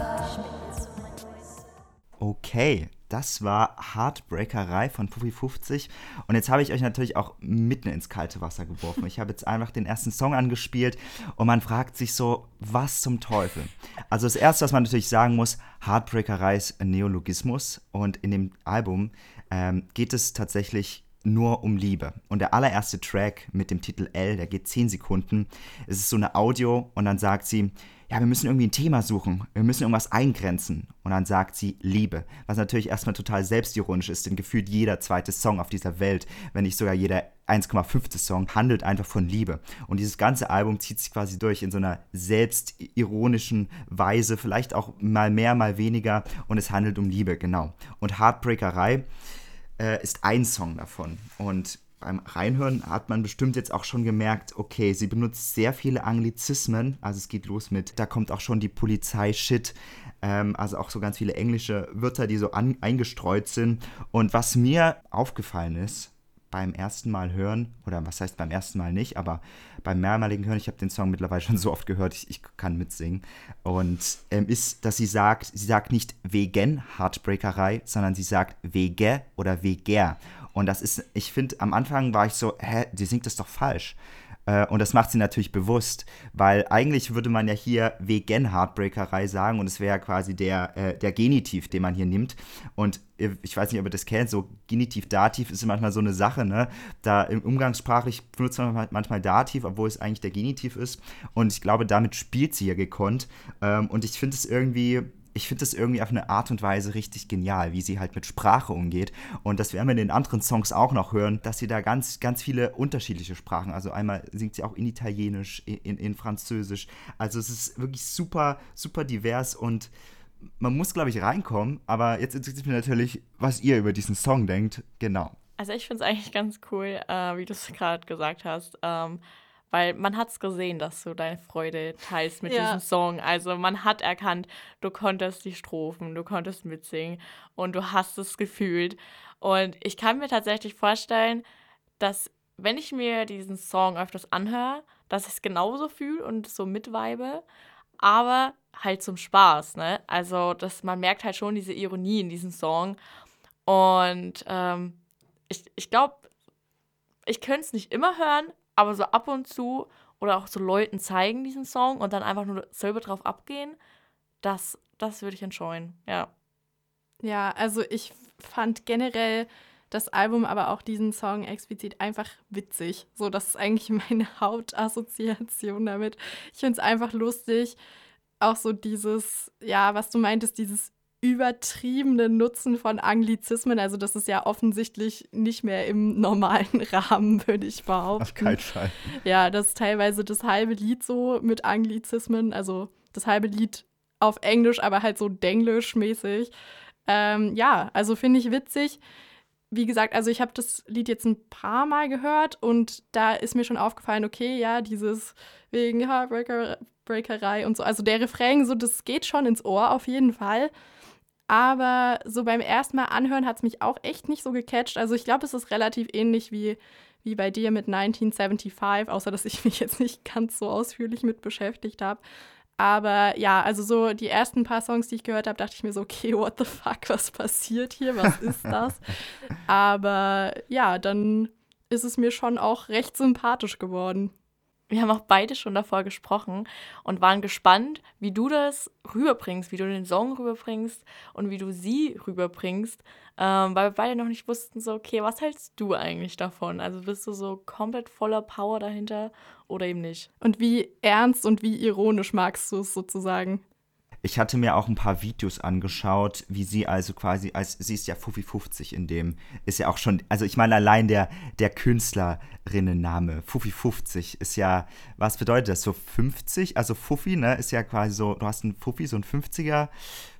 Okay, das war Heartbreakerei von Puffy 50. Und jetzt habe ich euch natürlich auch mitten ins kalte Wasser geworfen. Ich habe jetzt einfach den ersten Song angespielt und man fragt sich so, was zum Teufel? Also das Erste, was man natürlich sagen muss, Heartbreakerei ist Neologismus und in dem Album ähm, geht es tatsächlich nur um Liebe. Und der allererste Track mit dem Titel L, der geht 10 Sekunden. Es ist so eine Audio und dann sagt sie, ja, wir müssen irgendwie ein Thema suchen, wir müssen irgendwas eingrenzen. Und dann sagt sie Liebe, was natürlich erstmal total selbstironisch ist, denn gefühlt jeder zweite Song auf dieser Welt, wenn nicht sogar jeder 1,5. Song, handelt einfach von Liebe. Und dieses ganze Album zieht sich quasi durch in so einer selbstironischen Weise, vielleicht auch mal mehr, mal weniger. Und es handelt um Liebe, genau. Und Heartbreakerei äh, ist ein Song davon. Und beim Reinhören hat man bestimmt jetzt auch schon gemerkt, okay, sie benutzt sehr viele Anglizismen. Also es geht los mit, da kommt auch schon die Polizei-Shit. Ähm, also auch so ganz viele englische Wörter, die so an, eingestreut sind. Und was mir aufgefallen ist beim ersten Mal hören, oder was heißt beim ersten Mal nicht, aber beim mehrmaligen Hören, ich habe den Song mittlerweile schon so oft gehört, ich, ich kann mitsingen. Und ähm, ist, dass sie sagt, sie sagt nicht wegen Heartbreakerei, sondern sie sagt wege oder weger. Und das ist, ich finde, am Anfang war ich so, hä, die singt das doch falsch. Äh, und das macht sie natürlich bewusst, weil eigentlich würde man ja hier wegen Heartbreakerei sagen und es wäre quasi der, äh, der Genitiv, den man hier nimmt. Und ich weiß nicht, ob ihr das kennt, so Genitiv, Dativ ist manchmal so eine Sache, ne? Da im Umgangssprachlich benutzt man manchmal Dativ, obwohl es eigentlich der Genitiv ist. Und ich glaube, damit spielt sie ja gekonnt. Ähm, und ich finde es irgendwie ich finde das irgendwie auf eine Art und Weise richtig genial, wie sie halt mit Sprache umgeht. Und das werden wir in den anderen Songs auch noch hören, dass sie da ganz, ganz viele unterschiedliche Sprachen, also einmal singt sie auch in Italienisch, in, in Französisch. Also es ist wirklich super, super divers und man muss, glaube ich, reinkommen. Aber jetzt interessiert mich natürlich, was ihr über diesen Song denkt. Genau. Also ich finde es eigentlich ganz cool, äh, wie du es gerade gesagt hast. Ähm, weil man hat es gesehen, dass du deine Freude teilst mit ja. diesem Song. Also man hat erkannt, du konntest die Strophen, du konntest mitsingen und du hast es gefühlt. Und ich kann mir tatsächlich vorstellen, dass wenn ich mir diesen Song öfters anhöre, dass ich es genauso fühle und so mitweibe, aber halt zum Spaß, ne? Also, dass man merkt halt schon diese Ironie in diesem Song. Und ähm, ich, ich glaube, ich könnte es nicht immer hören, aber so ab und zu oder auch so Leuten zeigen diesen Song und dann einfach nur selber drauf abgehen, das, das würde ich entscheuen, ja. Ja, also ich fand generell das Album, aber auch diesen Song explizit einfach witzig. So, das ist eigentlich meine Hauptassoziation damit. Ich finde es einfach lustig. Auch so dieses, ja, was du meintest, dieses übertriebenen Nutzen von Anglizismen. Also das ist ja offensichtlich nicht mehr im normalen Rahmen, würde ich behaupten. Auf keinen Fall. Ja, das ist teilweise das halbe Lied so mit Anglizismen. Also das halbe Lied auf Englisch, aber halt so Denglisch-mäßig. Ähm, ja, also finde ich witzig. Wie gesagt, also ich habe das Lied jetzt ein paar Mal gehört und da ist mir schon aufgefallen, okay, ja, dieses wegen Heartbreakerei und so. Also der Refrain, so das geht schon ins Ohr auf jeden Fall. Aber so beim ersten Mal anhören hat es mich auch echt nicht so gecatcht. Also ich glaube, es ist relativ ähnlich wie, wie bei dir mit 1975, außer dass ich mich jetzt nicht ganz so ausführlich mit beschäftigt habe. Aber ja, also so die ersten paar Songs, die ich gehört habe, dachte ich mir so, okay, what the fuck, was passiert hier? Was ist das? Aber ja, dann ist es mir schon auch recht sympathisch geworden wir haben auch beide schon davor gesprochen und waren gespannt, wie du das rüberbringst, wie du den Song rüberbringst und wie du sie rüberbringst, ähm, weil wir beide noch nicht wussten, so, okay, was hältst du eigentlich davon? Also bist du so komplett voller Power dahinter oder eben nicht? Und wie ernst und wie ironisch magst du es sozusagen? Ich hatte mir auch ein paar Videos angeschaut, wie sie also quasi, als sie ist ja Fuffi 50 in dem, ist ja auch schon, also ich meine allein der, der Künstlerinnenname, Fuffi 50 ist ja, was bedeutet das, so 50? Also Fuffi, ne, ist ja quasi so, du hast einen Fuffi, so ein 50er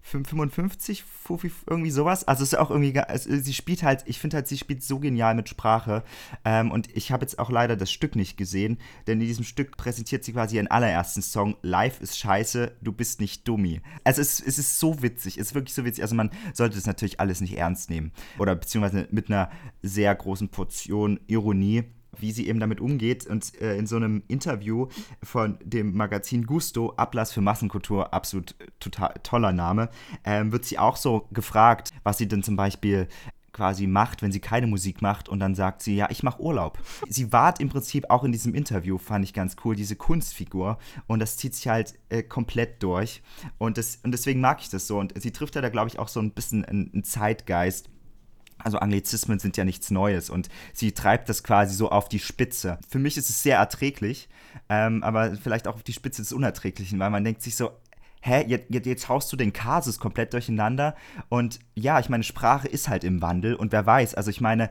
55, Fufi, irgendwie sowas. Also es ist auch irgendwie, also sie spielt halt, ich finde halt, sie spielt so genial mit Sprache. Ähm, und ich habe jetzt auch leider das Stück nicht gesehen, denn in diesem Stück präsentiert sie quasi ihren allerersten Song, Life ist scheiße, du bist nicht dummi. Also es, es ist so witzig, es ist wirklich so witzig. Also man sollte das natürlich alles nicht ernst nehmen. Oder beziehungsweise mit einer sehr großen Portion Ironie wie sie eben damit umgeht. Und äh, in so einem Interview von dem Magazin Gusto, Ablass für Massenkultur, absolut äh, total toller Name, äh, wird sie auch so gefragt, was sie denn zum Beispiel quasi macht, wenn sie keine Musik macht und dann sagt sie, ja, ich mache Urlaub. Sie wart im Prinzip auch in diesem Interview, fand ich ganz cool, diese Kunstfigur und das zieht sich halt äh, komplett durch und, das, und deswegen mag ich das so und sie trifft ja da, glaube ich, auch so ein bisschen einen Zeitgeist, also Anglizismen sind ja nichts Neues und sie treibt das quasi so auf die Spitze. Für mich ist es sehr erträglich, ähm, aber vielleicht auch auf die Spitze des Unerträglichen, weil man denkt sich so, hä, jetzt, jetzt haust du den Kasus komplett durcheinander und ja, ich meine, Sprache ist halt im Wandel und wer weiß, also ich meine,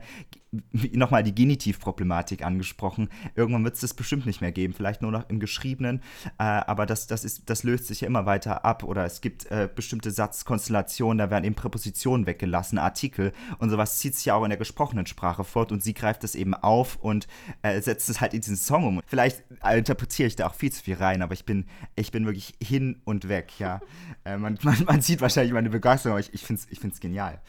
nochmal die Genitivproblematik angesprochen. Irgendwann wird es das bestimmt nicht mehr geben, vielleicht nur noch im Geschriebenen, äh, aber das, das, ist, das löst sich ja immer weiter ab oder es gibt äh, bestimmte Satzkonstellationen, da werden eben Präpositionen weggelassen, Artikel und sowas zieht sich ja auch in der gesprochenen Sprache fort und sie greift das eben auf und äh, setzt es halt in diesen Song um. Vielleicht interpretiere ich da auch viel zu viel rein, aber ich bin, ich bin wirklich hin und weg, ja. Äh, man, man, man, sieht wahrscheinlich meine Begeisterung, aber ich, ich finde es ich find's genial.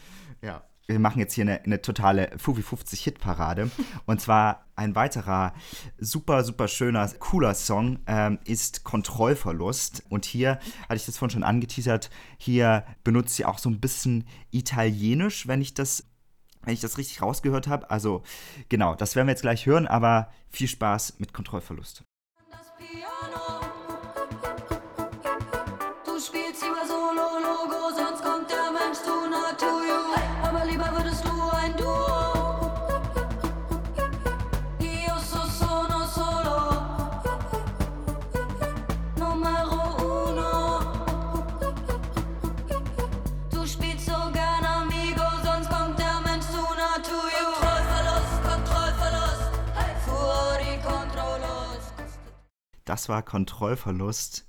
Ja. Wir machen jetzt hier eine, eine totale Fufi 50 Hitparade. Und zwar ein weiterer super, super schöner, cooler Song ähm, ist Kontrollverlust. Und hier hatte ich das vorhin schon angeteasert. Hier benutzt sie auch so ein bisschen Italienisch, wenn ich das wenn ich das richtig rausgehört habe. Also genau, das werden wir jetzt gleich hören, aber viel Spaß mit Kontrollverlust. Das Piano. Das war Kontrollverlust.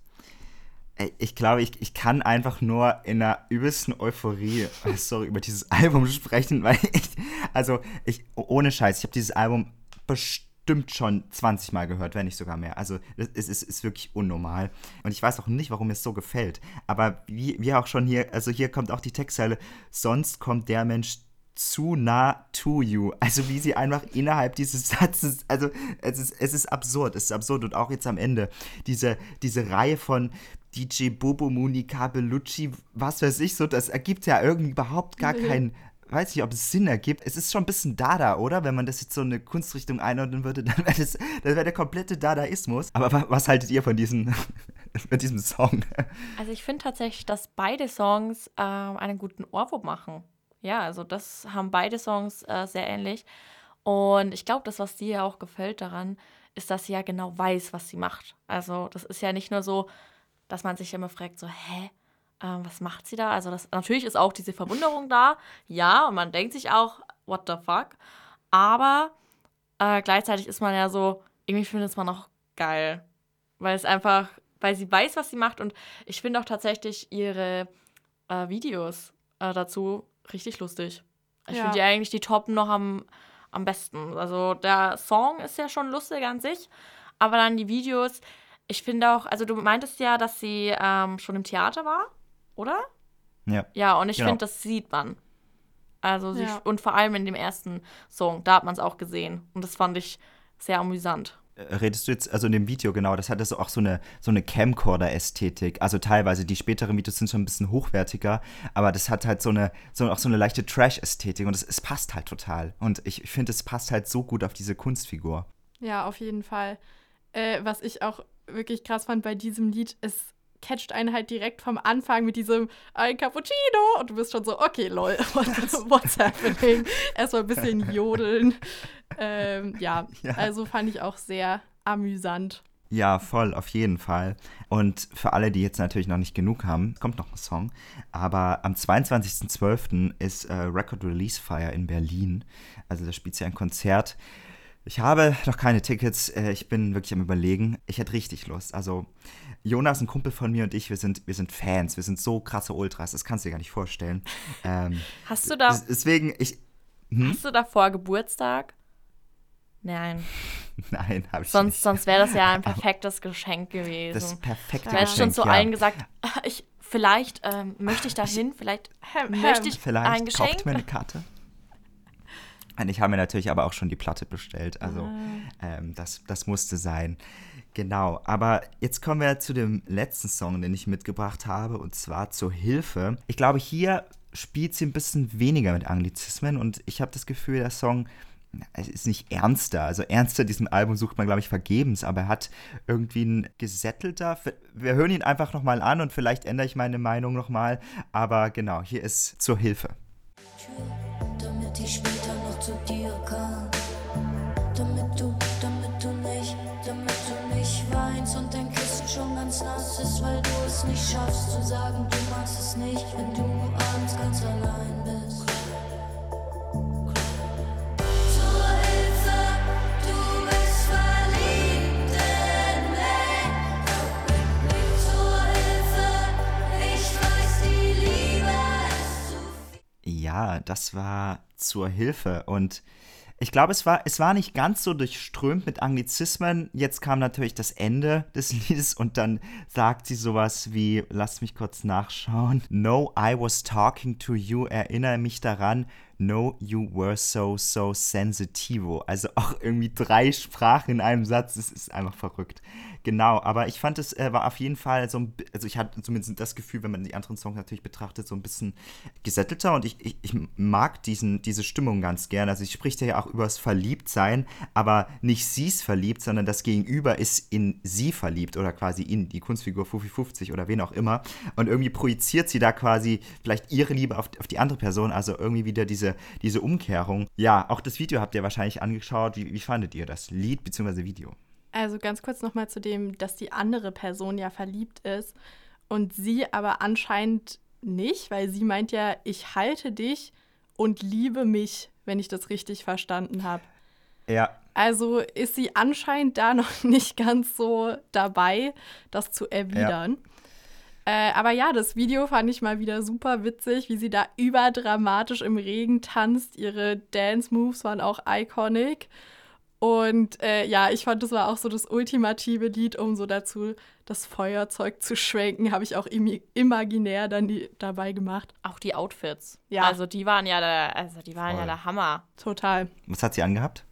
Ich glaube, ich, ich kann einfach nur in einer übelsten Euphorie, äh, sorry, über dieses Album sprechen, weil ich, also ich, ohne Scheiß, ich habe dieses Album bestimmt schon 20 Mal gehört, wenn nicht sogar mehr. Also es ist, ist, wirklich unnormal. Und ich weiß auch nicht, warum es so gefällt. Aber wie, wie auch schon hier, also hier kommt auch die Textzeile, sonst kommt der Mensch zu nah to you. Also wie sie einfach innerhalb dieses Satzes, also es ist, es ist absurd, es ist absurd. Und auch jetzt am Ende, diese, diese Reihe von DJ Bobo, Monika Bellucci, was weiß ich so, das ergibt ja irgendwie überhaupt gar Nee. keinen, weiß nicht, ob es Sinn ergibt. Es ist schon ein bisschen Dada, oder? Wenn man das jetzt so eine Kunstrichtung einordnen würde, dann wäre das, das wär der komplette Dadaismus. Aber wa- was haltet ihr von diesem, von diesem Song? Also ich finde tatsächlich, dass beide Songs ähm, einen guten Ohrwurm machen. Ja, also das haben beide Songs äh, sehr ähnlich. Und ich glaube, das, was dir ja auch gefällt daran, ist, dass sie ja genau weiß, was sie macht. Also das ist ja nicht nur so, dass man sich immer fragt, so, hä, ähm, was macht sie da? Also das, natürlich ist auch diese Verwunderung da, ja, und man denkt sich auch, what the fuck? Aber äh, gleichzeitig ist man ja so, irgendwie findet man auch geil. Weil es einfach, weil sie weiß, was sie macht und ich finde auch tatsächlich ihre äh, Videos äh, dazu richtig lustig. Ich Ja. finde die eigentlich die toppen noch am, am besten. Also der Song ist ja schon lustig an sich, aber dann die Videos, ich finde auch, also du meintest ja, dass sie ähm, schon im Theater war, oder? Ja. Ja, und ich Genau. finde, das sieht man. Also sie, Ja. und vor allem in dem ersten Song, da hat man es auch gesehen. Und das fand ich sehr amüsant. Redest du jetzt, also in dem Video, genau, das hatte so auch so eine, so eine Camcorder-Ästhetik. Also teilweise, die späteren Videos sind schon ein bisschen hochwertiger, aber das hat halt so eine, so auch so eine leichte Trash-Ästhetik und es, es passt halt total. Und ich, finde, es passt halt so gut auf diese Kunstfigur. Ja, auf jeden Fall. Äh, was ich auch wirklich krass fand bei diesem Lied, es catcht einen halt direkt vom Anfang mit diesem ein Cappuccino und du bist schon so, okay, lol, what, what's happening? Erstmal ein bisschen jodeln. Ähm, ja, Ja. also fand ich auch sehr amüsant. Ja, voll, auf jeden Fall. Und für alle, die jetzt natürlich noch nicht genug haben, kommt noch ein Song. Aber am 22.12. ist äh, Record Release Fire in Berlin. Also da spielt sie ein Konzert. Ich habe noch keine Tickets. Äh, ich bin wirklich am Überlegen. Ich hätte richtig Lust. Also Jonas, ein Kumpel von mir und ich, wir sind, wir sind Fans. Wir sind so krasse Ultras. Das kannst du dir gar nicht vorstellen. Ähm, Hast du da, des- deswegen, ich. Hm? hast du davor Geburtstag? Nein. Nein, habe ich Sonst, nicht. sonst wäre das ja ein perfektes Geschenk das gewesen. perfekte Du hättest Geschenk, schon zu ja. allen gesagt, "Ah, ich, vielleicht ähm, möchte ich da hin, vielleicht Hem, möchte ich Vielleicht ein Geschenk. kauft mir eine Karte. Und ich habe mir natürlich aber auch schon die Platte bestellt. Also Ah. ähm, das, das musste sein. Genau. Aber jetzt kommen wir zu dem letzten Song, den ich mitgebracht habe, und zwar zur Hilfe. Ich glaube, hier spielt sie ein bisschen weniger mit Anglizismen und ich habe das Gefühl, der Song es ist nicht ernster. Also ernster diesem Album sucht man, glaube ich, vergebens, aber er hat irgendwie ein gesättelter. Wir hören ihn einfach nochmal an und vielleicht ändere ich meine Meinung nochmal. Aber genau, hier ist zur Hilfe. damit ich zu dir kann. Damit du, damit du nicht, damit du nicht weinst und dein Kissen schon ganz nass ist, weil du es nicht schaffst zu sagen, du magst es nicht, wenn du abends ganz allein bist. Ja, das war zur Hilfe. Und ich glaube, es war, es war nicht ganz so durchströmt mit Anglizismen. Jetzt kam natürlich das Ende des Liedes und dann sagt sie sowas wie, lasst mich kurz nachschauen. No, I was talking to you, erinnere mich daran. No, you were so, so sensitivo. Also auch irgendwie drei Sprachen in einem Satz. Es ist einfach verrückt. Genau, aber ich fand es äh, war auf jeden Fall so ein, also ich hatte zumindest das Gefühl, wenn man die anderen Songs natürlich betrachtet, so ein bisschen gesättelter und ich, ich, ich mag diesen, diese Stimmung ganz gern. Also ich spricht ja auch über das Verliebtsein, aber nicht sie ist verliebt, sondern das Gegenüber ist in sie verliebt oder quasi in die Kunstfigur Fufi 50 oder wen auch immer und irgendwie projiziert sie da quasi vielleicht ihre Liebe auf, auf die andere Person, also irgendwie wieder diese, diese Umkehrung. Ja, auch das Video habt ihr wahrscheinlich angeschaut. Wie, wie fandet ihr das Lied bzw. Video? Also ganz kurz nochmal zu dem, dass die andere Person ja verliebt ist und sie aber anscheinend nicht, weil sie meint ja, ich halte dich und liebe mich, wenn ich das richtig verstanden habe. Ja. Also ist sie anscheinend da noch nicht ganz so dabei, das zu erwidern. Ja. Äh, aber ja, das Video fand ich mal wieder super witzig, wie sie da überdramatisch im Regen tanzt. Ihre Dance-Moves waren auch iconic. Und äh, ja, ich fand, das war auch so das ultimative Lied, um so dazu das Feuerzeug zu schwenken, habe ich auch im imaginär dann die, dabei gemacht. Auch die Outfits. Ja. Also die waren ja der, also die waren Voll. ja der Hammer. Total. Was hat sie angehabt?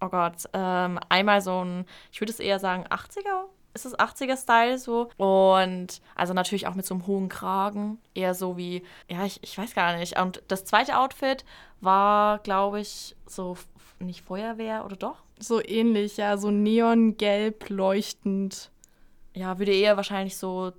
Oh Gott, ähm, einmal so ein, ich würde es eher sagen 80er, ist es 80er-Style so. Und also natürlich auch mit so einem hohen Kragen. Eher so wie, ja, ich, ich weiß gar nicht. Und das zweite Outfit war, glaube ich, so nicht Feuerwehr oder doch? So ähnlich, ja, so neongelb leuchtend. Ja, würde eher wahrscheinlich so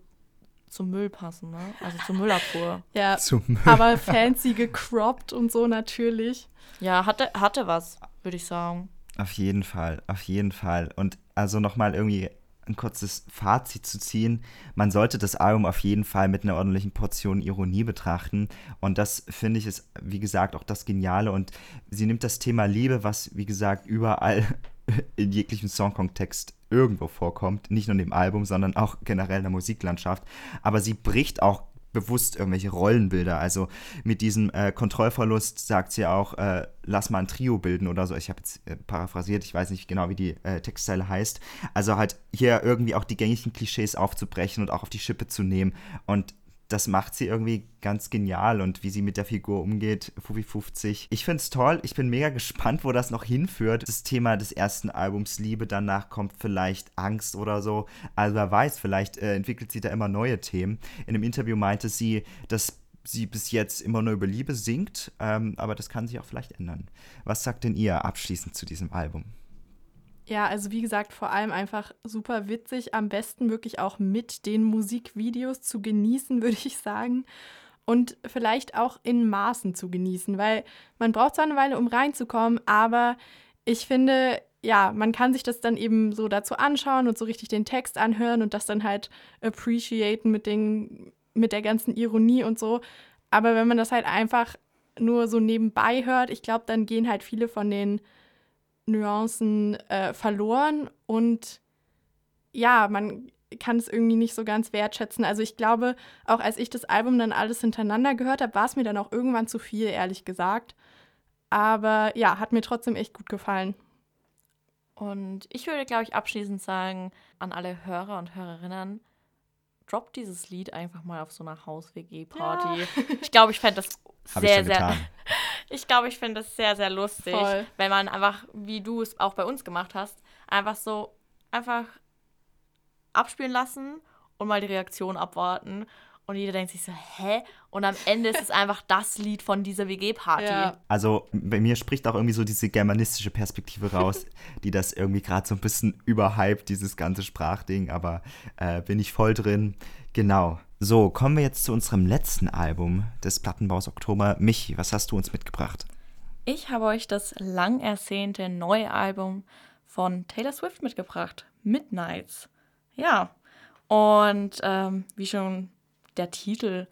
zum Müll passen, ne? Also zur Müllabfuhr. ja, aber fancy gecroppt und so natürlich. Ja, hatte, hatte was, würde ich sagen. Auf jeden Fall, auf jeden Fall. Und also nochmal irgendwie ein kurzes Fazit zu ziehen. Man sollte das Album auf jeden Fall mit einer ordentlichen Portion Ironie betrachten. Und das finde ich ist, wie gesagt, auch das Geniale. Und sie nimmt das Thema Liebe, was, wie gesagt, überall in jeglichem Songkontext irgendwo vorkommt. Nicht nur in dem Album, sondern auch generell in der Musiklandschaft. Aber sie bricht auch bewusst irgendwelche Rollenbilder. Also mit diesem äh, Kontrollverlust sagt sie auch, äh, lass mal ein Trio bilden oder so. Ich habe jetzt äh, paraphrasiert, ich weiß nicht genau, wie die äh, Textzeile heißt. Also halt hier irgendwie auch die gängigen Klischees aufzubrechen und auch auf die Schippe zu nehmen. Und das macht sie irgendwie ganz genial und wie sie mit der Figur umgeht, Fufi 50. Ich finde es toll, ich bin mega gespannt, wo das noch hinführt. Das Thema des ersten Albums Liebe, danach kommt vielleicht Angst oder so. Also wer weiß, vielleicht äh, entwickelt sie da immer neue Themen. In einem Interview meinte sie, dass sie bis jetzt immer nur über Liebe singt, ähm, aber das kann sich auch vielleicht ändern. Was sagt denn ihr abschließend zu diesem Album? Ja, also wie gesagt, vor allem einfach super witzig. Am besten wirklich auch mit den Musikvideos zu genießen, würde ich sagen. Und vielleicht auch in Maßen zu genießen, weil man braucht zwar eine Weile, um reinzukommen, aber ich finde, ja, man kann sich das dann eben so dazu anschauen und so richtig den Text anhören und das dann halt appreciaten mit, den, mit der ganzen Ironie und so. Aber wenn man das halt einfach nur so nebenbei hört, ich glaube, dann gehen halt viele von den Nuancen äh, verloren und ja, man kann es irgendwie nicht so ganz wertschätzen. Also ich glaube, auch als ich das Album dann alles hintereinander gehört habe, war es mir dann auch irgendwann zu viel, ehrlich gesagt. Aber ja, hat mir trotzdem echt gut gefallen. Und ich würde, glaube ich, abschließend sagen an alle Hörer und Hörerinnen, droppt dieses Lied einfach mal auf so einer Haus-WG-Party. Ja. Ich glaube, ich fände das sehr, sehr. Ich glaube, ich finde das sehr, sehr lustig, Voll. wenn man einfach, wie du es auch bei uns gemacht hast, einfach so einfach abspielen lassen und mal die Reaktion abwarten. Und jeder denkt sich so, hä? Und am Ende ist es einfach das Lied von dieser WG-Party. Ja. Also bei mir spricht auch irgendwie so diese germanistische Perspektive raus, die das irgendwie gerade so ein bisschen überhypt, dieses ganze Sprachding. Aber äh, bin ich voll drin. Genau. So, kommen wir jetzt zu unserem letzten Album des Plattenbaus Oktober. Michi, was hast du uns mitgebracht? Ich habe euch das lang ersehnte neue Album von Taylor Swift mitgebracht, Midnights. Ja, und ähm, wie schon der Titel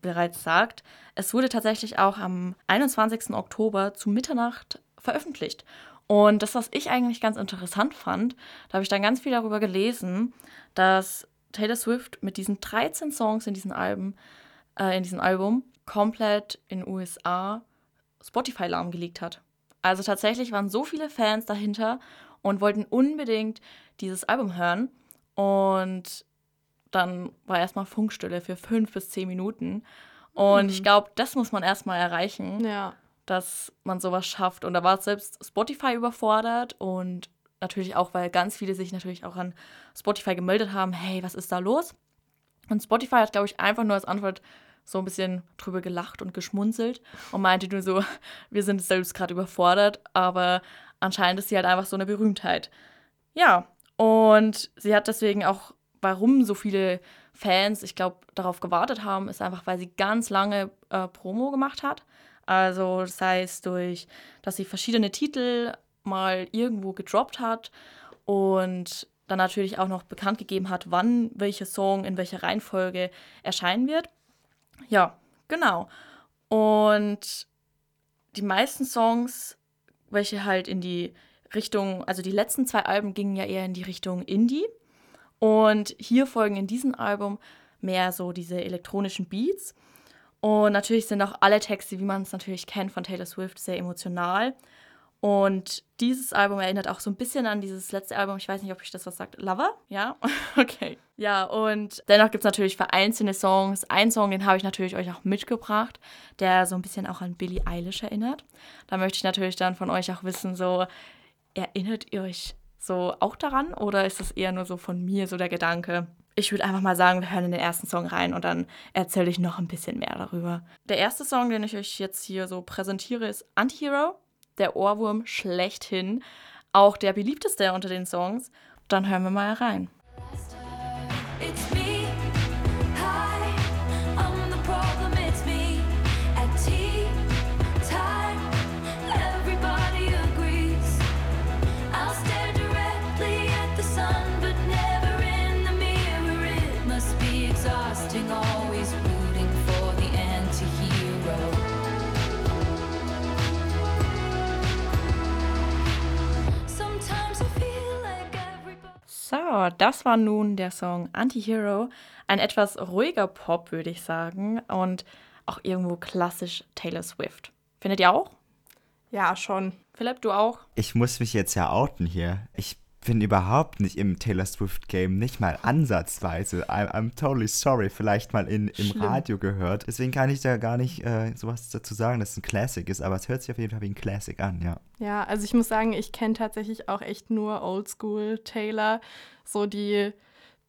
bereits sagt, es wurde tatsächlich auch am 21. Oktober zu Mitternacht veröffentlicht. Und das, was ich eigentlich ganz interessant fand, da habe ich dann ganz viel darüber gelesen, dass Taylor Swift mit diesen 13 Songs in diesem Album, äh, in diesem Album komplett in USA Spotify lahmgelegt hat. Also tatsächlich waren so viele Fans dahinter und wollten unbedingt dieses Album hören. Und dann war erstmal Funkstille für fünf bis zehn Minuten. Und mhm. ich glaube, das muss man erstmal erreichen. Ja. dass man sowas schafft. Und da war selbst Spotify überfordert und natürlich auch, weil ganz viele sich natürlich auch an Spotify gemeldet haben, hey, was ist da los? Und Spotify hat, glaube ich, einfach nur als Antwort so ein bisschen drüber gelacht und geschmunzelt und meinte nur so, wir sind selbst gerade überfordert, aber anscheinend ist sie halt einfach so eine Berühmtheit. Ja, und sie hat deswegen auch, warum so viele Fans, ich glaube, darauf gewartet haben, ist einfach, weil sie ganz lange äh, Promo gemacht hat. Also das heißt durch, dass sie verschiedene Titel mal irgendwo gedroppt hat und dann natürlich auch noch bekannt gegeben hat, wann welcher Song in welcher Reihenfolge erscheinen wird. Ja, genau. Und die meisten Songs, welche halt in die Richtung, also die letzten zwei Alben gingen ja eher in die Richtung Indie. Und hier folgen in diesem Album mehr so diese elektronischen Beats. Und natürlich sind auch alle Texte, wie man es natürlich kennt von Taylor Swift, sehr emotional. Und dieses Album erinnert auch so ein bisschen an dieses letzte Album. Ich weiß nicht, ob ich das was sagt. Lover? Ja? Okay. Ja, und dennoch gibt es natürlich vereinzelte Songs. Ein Song, den habe ich natürlich euch auch mitgebracht, der so ein bisschen auch an Billie Eilish erinnert. Da möchte ich natürlich dann von euch auch wissen, so, erinnert ihr euch so auch daran oder ist das eher nur so von mir so der Gedanke? Ich würde einfach mal sagen, wir hören in den ersten Song rein und dann erzähle ich noch ein bisschen mehr darüber. Der erste Song, den ich euch jetzt hier so präsentiere, ist Antihero der Ohrwurm schlechthin, auch der beliebteste unter den Songs. Dann hören wir mal rein. It's das war nun der Song Anti-Hero. Ein etwas ruhiger Pop, würde ich sagen. Und auch irgendwo klassisch Taylor Swift. Findet ihr auch? Ja, schon. Philipp, du auch? Ich muss mich jetzt ja outen hier. Ich bin überhaupt nicht im Taylor Swift Game, nicht mal ansatzweise. I'm, I'm totally sorry, vielleicht mal in, im Schlimm. Radio gehört. Deswegen kann ich da gar nicht äh, sowas dazu sagen, dass es ein Classic ist, aber es hört sich auf jeden Fall wie ein Classic an, ja. Ja, also ich muss sagen, ich kenne tatsächlich auch echt nur Oldschool Taylor, so die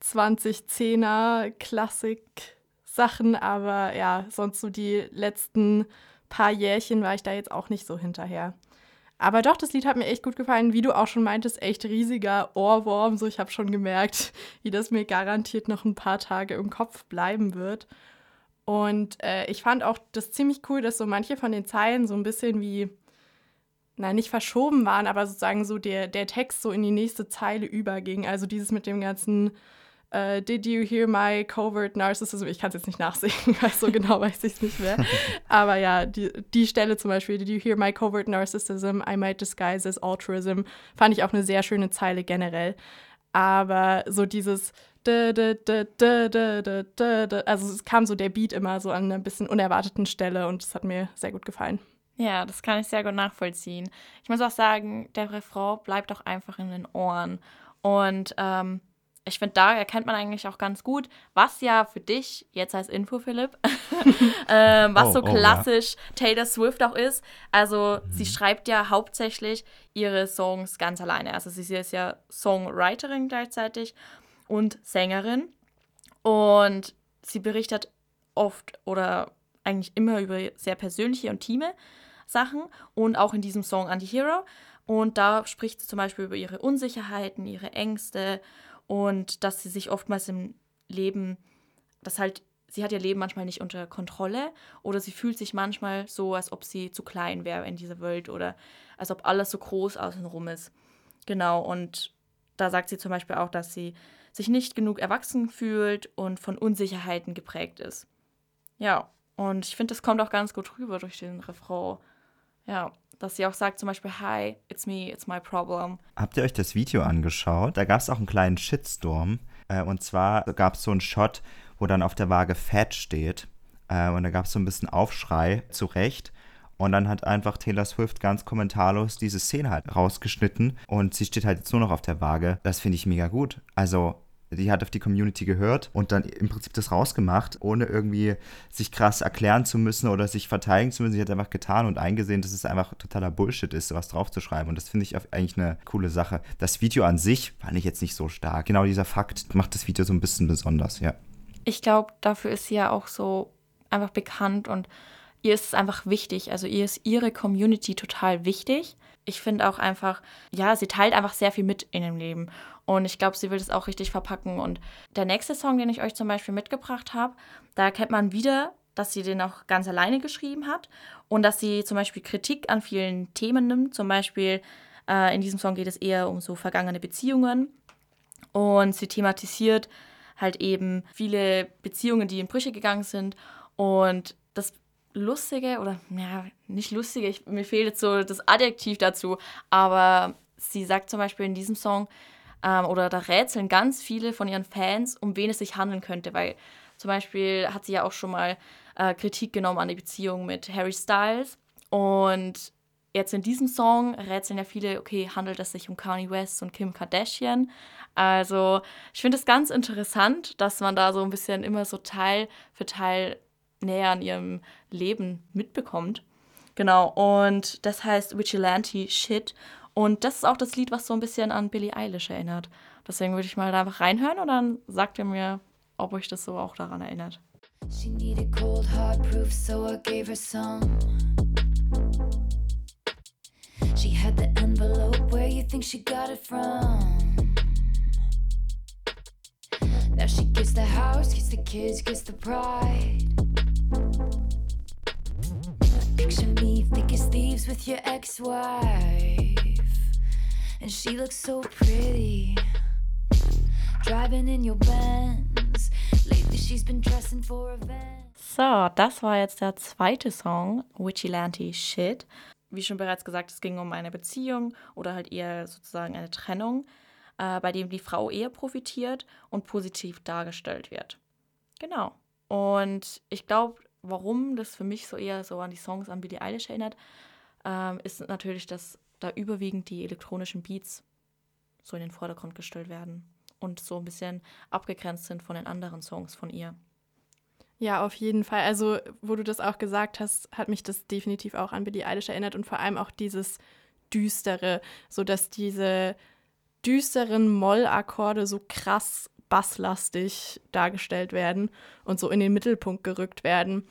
2010er Klassik Sachen, aber ja, sonst so die letzten paar Jährchen war ich da jetzt auch nicht so hinterher. Aber doch, das Lied hat mir echt gut gefallen. Wie du auch schon meintest, echt riesiger Ohrwurm. So, ich habe schon gemerkt, wie das mir garantiert noch ein paar Tage im Kopf bleiben wird. Und äh, ich fand auch das ziemlich cool, dass so manche von den Zeilen so ein bisschen wie, na, nicht verschoben waren, aber sozusagen so der, der Text so in die nächste Zeile überging. Also dieses mit dem ganzen Uh, did you hear my covert narcissism? Ich kann es jetzt nicht nachsehen, weil so genau weiß ich es nicht mehr. Aber ja, die, die Stelle zum Beispiel, did you hear my covert narcissism? I might disguise as altruism, fand ich auch eine sehr schöne Zeile generell. Aber so dieses also es kam so der Beat immer so an einer bisschen unerwarteten Stelle und das hat mir sehr gut gefallen. Ja, das kann ich sehr gut nachvollziehen. Ich muss auch sagen, der Refrain bleibt auch einfach in den Ohren. Und ähm, ich finde, da erkennt man eigentlich auch ganz gut, was ja für dich, jetzt als Info, Philipp, ähm, was oh, so klassisch oh, ja. Taylor Swift auch ist. Also, mhm. sie schreibt ja hauptsächlich ihre Songs ganz alleine. Also, sie ist ja Songwriterin gleichzeitig und Sängerin. Und sie berichtet oft oder eigentlich immer über sehr persönliche und intime Sachen und auch in diesem Song Anti-Hero. Und da spricht sie zum Beispiel über ihre Unsicherheiten, ihre Ängste und dass sie sich oftmals im Leben, dass halt, sie hat ihr Leben manchmal nicht unter Kontrolle oder sie fühlt sich manchmal so, als ob sie zu klein wäre in dieser Welt oder als ob alles so groß außenrum ist. Genau, und da sagt sie zum Beispiel auch, dass sie sich nicht genug erwachsen fühlt und von Unsicherheiten geprägt ist. Ja, und ich finde, das kommt auch ganz gut rüber durch den Refrain. Ja, dass sie auch sagt zum Beispiel, hi, it's me, it's my problem. Habt ihr euch das Video angeschaut? Da gab es auch einen kleinen Shitstorm. Äh, und zwar gab es so einen Shot, wo dann auf der Waage Fat steht. Äh, und da gab es so ein bisschen Aufschrei, zu Recht. Und dann hat einfach Taylor Swift ganz kommentarlos diese Szene halt rausgeschnitten und sie steht halt jetzt nur noch auf der Waage. Das finde ich mega gut. Also die hat auf die Community gehört und dann im Prinzip das rausgemacht, ohne irgendwie sich krass erklären zu müssen oder sich verteidigen zu müssen. Sie hat einfach getan und eingesehen, dass es einfach totaler Bullshit ist, sowas draufzuschreiben. Und das finde ich eigentlich eine coole Sache. Das Video an sich fand ich jetzt nicht so stark. Genau dieser Fakt macht das Video so ein bisschen besonders, ja. Ich glaube, dafür ist sie ja auch so einfach bekannt und ihr ist es einfach wichtig. Also ihr ist ihre Community total wichtig. Ich finde auch einfach, ja, sie teilt einfach sehr viel mit in dem Leben. Und ich glaube, sie will das auch richtig verpacken. Und der nächste Song, den ich euch zum Beispiel mitgebracht habe, da erkennt man wieder, dass sie den auch ganz alleine geschrieben hat und dass sie zum Beispiel Kritik an vielen Themen nimmt. Zum Beispiel äh, in diesem Song geht es eher um so vergangene Beziehungen. Und sie thematisiert halt eben viele Beziehungen, die in Brüche gegangen sind. Und das Lustige, oder ja, nicht lustige, ich, mir fehlt jetzt so das Adjektiv dazu, aber sie sagt zum Beispiel in diesem Song, ähm, oder da rätseln ganz viele von ihren Fans, um wen es sich handeln könnte, weil zum Beispiel hat sie ja auch schon mal äh, Kritik genommen an die Beziehung mit Harry Styles und jetzt in diesem Song rätseln ja viele, okay, handelt es sich um Kanye West und Kim Kardashian? Also ich finde es ganz interessant, dass man da so ein bisschen immer so Teil für Teil näher an ihrem Leben mitbekommt. Genau, und das heißt Vigilante Shit. Und das ist auch das Lied, was so ein bisschen an Billie Eilish erinnert. Deswegen würde ich mal da einfach reinhören und dann sagt ihr mir, ob euch das so auch daran erinnert. She needed cold hard proof, so I gave her some. She had the envelope where you think she got it from. Now she gets the house, gets the kids, gets the pride. Picture me thick as thieves with your ex-wife. And she looks so pretty. Driving in your Benz. Lately she's been dressing for events. So, das war jetzt der zweite Song, Witchy Shit. Wie schon bereits gesagt, es ging um eine Beziehung oder halt eher sozusagen eine Trennung, äh, bei dem die Frau eher profitiert und positiv dargestellt wird. Genau. Und ich glaube, warum das für mich so eher so an die Songs an Billie Eilish erinnert, ähm, ist natürlich, dass da überwiegend die elektronischen Beats so in den Vordergrund gestellt werden und so ein bisschen abgegrenzt sind von den anderen Songs von ihr. Ja, auf jeden Fall. Also, wo du das auch gesagt hast, hat mich das definitiv auch an Billie Eilish erinnert und vor allem auch dieses Düstere, so dass diese düsteren Mollakkorde so krass basslastig dargestellt werden und so in den Mittelpunkt gerückt werden.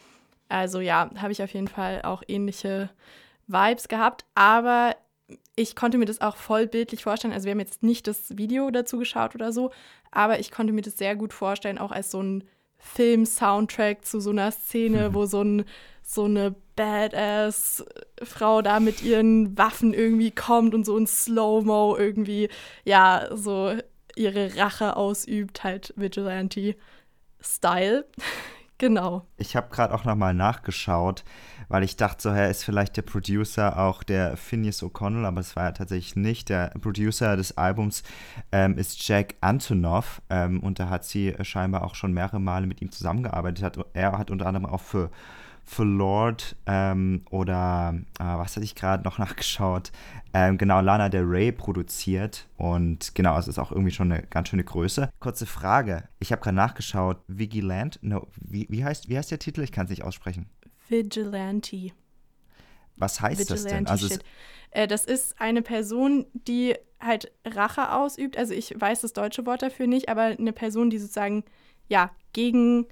Also ja, habe ich auf jeden Fall auch ähnliche Vibes gehabt, aber ich konnte mir das auch voll bildlich vorstellen. Also wir haben jetzt nicht das Video dazu geschaut oder so, aber ich konnte mir das sehr gut vorstellen, auch als so ein Film-Soundtrack zu so einer Szene, wo so, ein, so eine Badass-Frau da mit ihren Waffen irgendwie kommt und so ein Slow-Mo irgendwie, ja, so ihre Rache ausübt, halt Vigilante-Style. Genau. Ich habe gerade auch nochmal nachgeschaut, weil ich dachte, so, er ist vielleicht der Producer auch der Phineas O'Connell, aber es war ja tatsächlich nicht. Der Producer des Albums ähm, ist Jack Antonoff ähm, und da hat sie scheinbar auch schon mehrere Male mit ihm zusammengearbeitet. Er hat unter anderem auch für für Lord ähm, oder äh, was hatte ich gerade noch nachgeschaut? Ähm, genau, Lana Del Rey produziert und genau, es ist auch irgendwie schon eine ganz schöne Größe. Kurze Frage, ich habe gerade nachgeschaut, Vigilant, no, wie, wie, heißt, wie heißt der Titel? Ich kann es nicht aussprechen. Vigilante. Was heißt Vigilante das denn? Also. Äh, das ist eine Person, die halt Rache ausübt. Also ich weiß das deutsche Wort dafür nicht, aber eine Person, die sozusagen ja gegen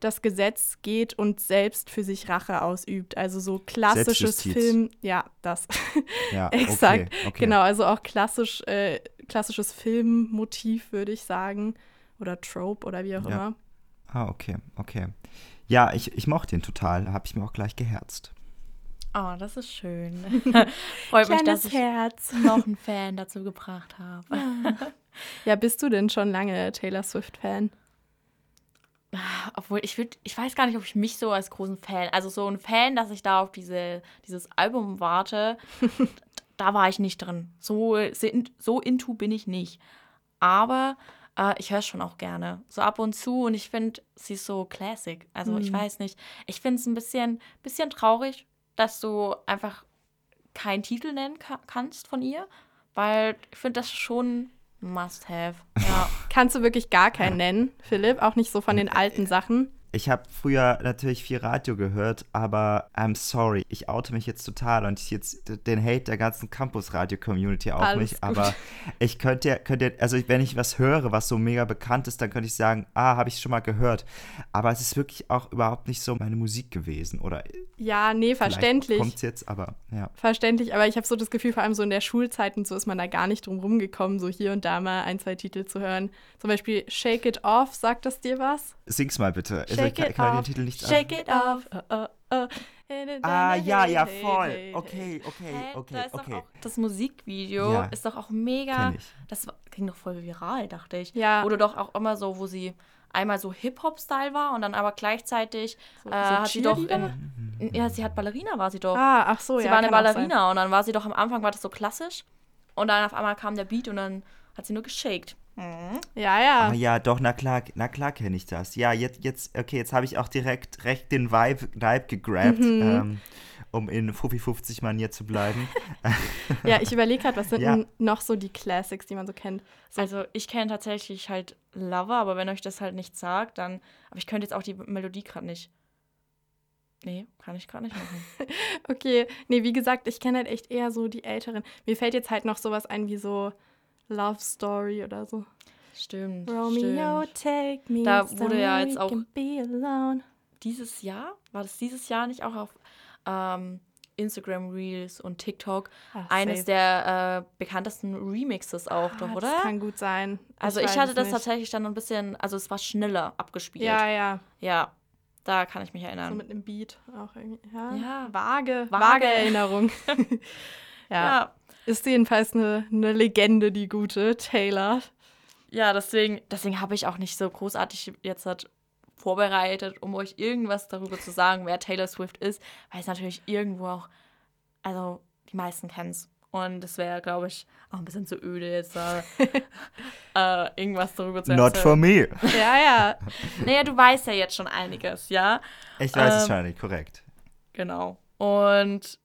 das Gesetz geht und selbst für sich Rache ausübt. Also so klassisches Film, ja, das. Ja, exakt. Okay, okay. Genau, also auch klassisch, äh, klassisches Filmmotiv, würde ich sagen. Oder Trope oder wie auch ja. immer. Ah, okay, okay. Ja, ich, ich mochte ihn total. Habe ich mir auch gleich geherzt. Oh, das ist schön. Freut mich, dass ich Herz. noch einen Fan dazu gebracht habe. Ja. ja, bist du denn schon lange Taylor Swift-Fan? Obwohl, ich würde, ich weiß gar nicht, ob ich mich so als großen Fan, also so ein Fan, dass ich da auf diese, dieses Album warte, da war ich nicht drin. So, so into bin ich nicht. Aber äh, ich höre es schon auch gerne. So ab und zu und ich finde, sie ist so classic. Also mhm. ich weiß nicht. Ich finde es ein bisschen, bisschen traurig, dass du einfach keinen Titel nennen ka kannst von ihr, weil ich finde das schon must have. Ja. Kannst du wirklich gar keinen nennen, Philipp? Auch nicht so von den alten Sachen? Ich habe früher natürlich viel Radio gehört, aber I'm sorry, ich oute mich jetzt total und ich jetzt den Hate der ganzen Campus-Radio-Community auf Alles mich. gut. Aber ich könnte, ja- könnte, also wenn ich was höre, was so mega bekannt ist, dann könnte ich sagen, ah, habe ich schon mal gehört. Aber es ist wirklich auch überhaupt nicht so meine Musik gewesen. Oder Ja, nee, verständlich. Kommt jetzt, aber ja. Verständlich, aber ich habe so das Gefühl, vor allem so in der Schulzeit und so ist man da gar nicht drum rumgekommen, so hier und da mal ein, zwei Titel zu hören. Zum Beispiel Shake It Off, sagt das dir was? Sing's mal bitte. Shake kann, it kann off, den Titel nicht Shake it off. Oh, oh, oh. Ah, ja, ja, Hey, voll. hey, hey. Okay, okay, okay, okay. auch das Musikvideo Ja. ist doch auch mega. Ich. Das ging doch voll viral, dachte ich. Ja. Wurde doch auch immer so, wo sie einmal so Hip-Hop-Style war und dann aber gleichzeitig So- äh, so hat sie doch Cheerleader? in, ja, sie hat Ballerina war sie doch. Ah, ach so, sie ja. war eine. Ballerina und dann war sie doch am Anfang war das so klassisch und dann auf einmal kam der Beat und dann hat sie nur geshaked. Ja, ja. Ah ja, doch, na klar, na klar kenne ich das. Ja, jetzt, jetzt, okay, jetzt habe ich auch direkt recht den Vibe, Vibe gegrabt, Mhm. ähm, um in Fuffi 50 Manier zu bleiben. Ja, ich überlege gerade, was sind Ja. denn noch so die Classics, die man so kennt? So, Also ich kenne tatsächlich halt Lover, aber wenn euch das halt nicht sagt, dann. Aber ich könnte jetzt auch die Melodie gerade nicht. Nee, kann ich gerade nicht machen. okay, nee, wie gesagt, ich kenne halt echt eher so die älteren. Mir fällt jetzt halt noch sowas ein wie so Love Story oder so. Stimmt. Romeo, stimmt. take me. Da wurde ja jetzt auch- can Be alone. Dieses Jahr, war das dieses Jahr nicht auch auf ähm, Instagram Reels und TikTok Ach, eines safe. der äh, bekanntesten Remixes auch, doch, Ah, oder? Das kann gut sein. also ich, hatte das nicht. tatsächlich dann ein bisschen, also es war schneller abgespielt. Ja, ja. Ja, da kann ich mich So erinnern. mit einem Beat auch irgendwie. Ja, Ja. vage, vage, Vage. Erinnerung. ja. ja. Ist jedenfalls eine, eine Legende, die gute Taylor. Ja, deswegen, deswegen habe ich auch nicht so großartig jetzt halt vorbereitet, um euch irgendwas darüber zu sagen, wer Taylor Swift ist, weil es natürlich irgendwo auch, also die meisten kennen es. Und es wäre, glaube ich, auch ein bisschen zu öde, jetzt äh, irgendwas darüber zu Not for me. Ja, ja. Naja, du weißt ja jetzt schon einiges, ja? Ich weiß es Ähm, schon nicht, korrekt. Genau. Und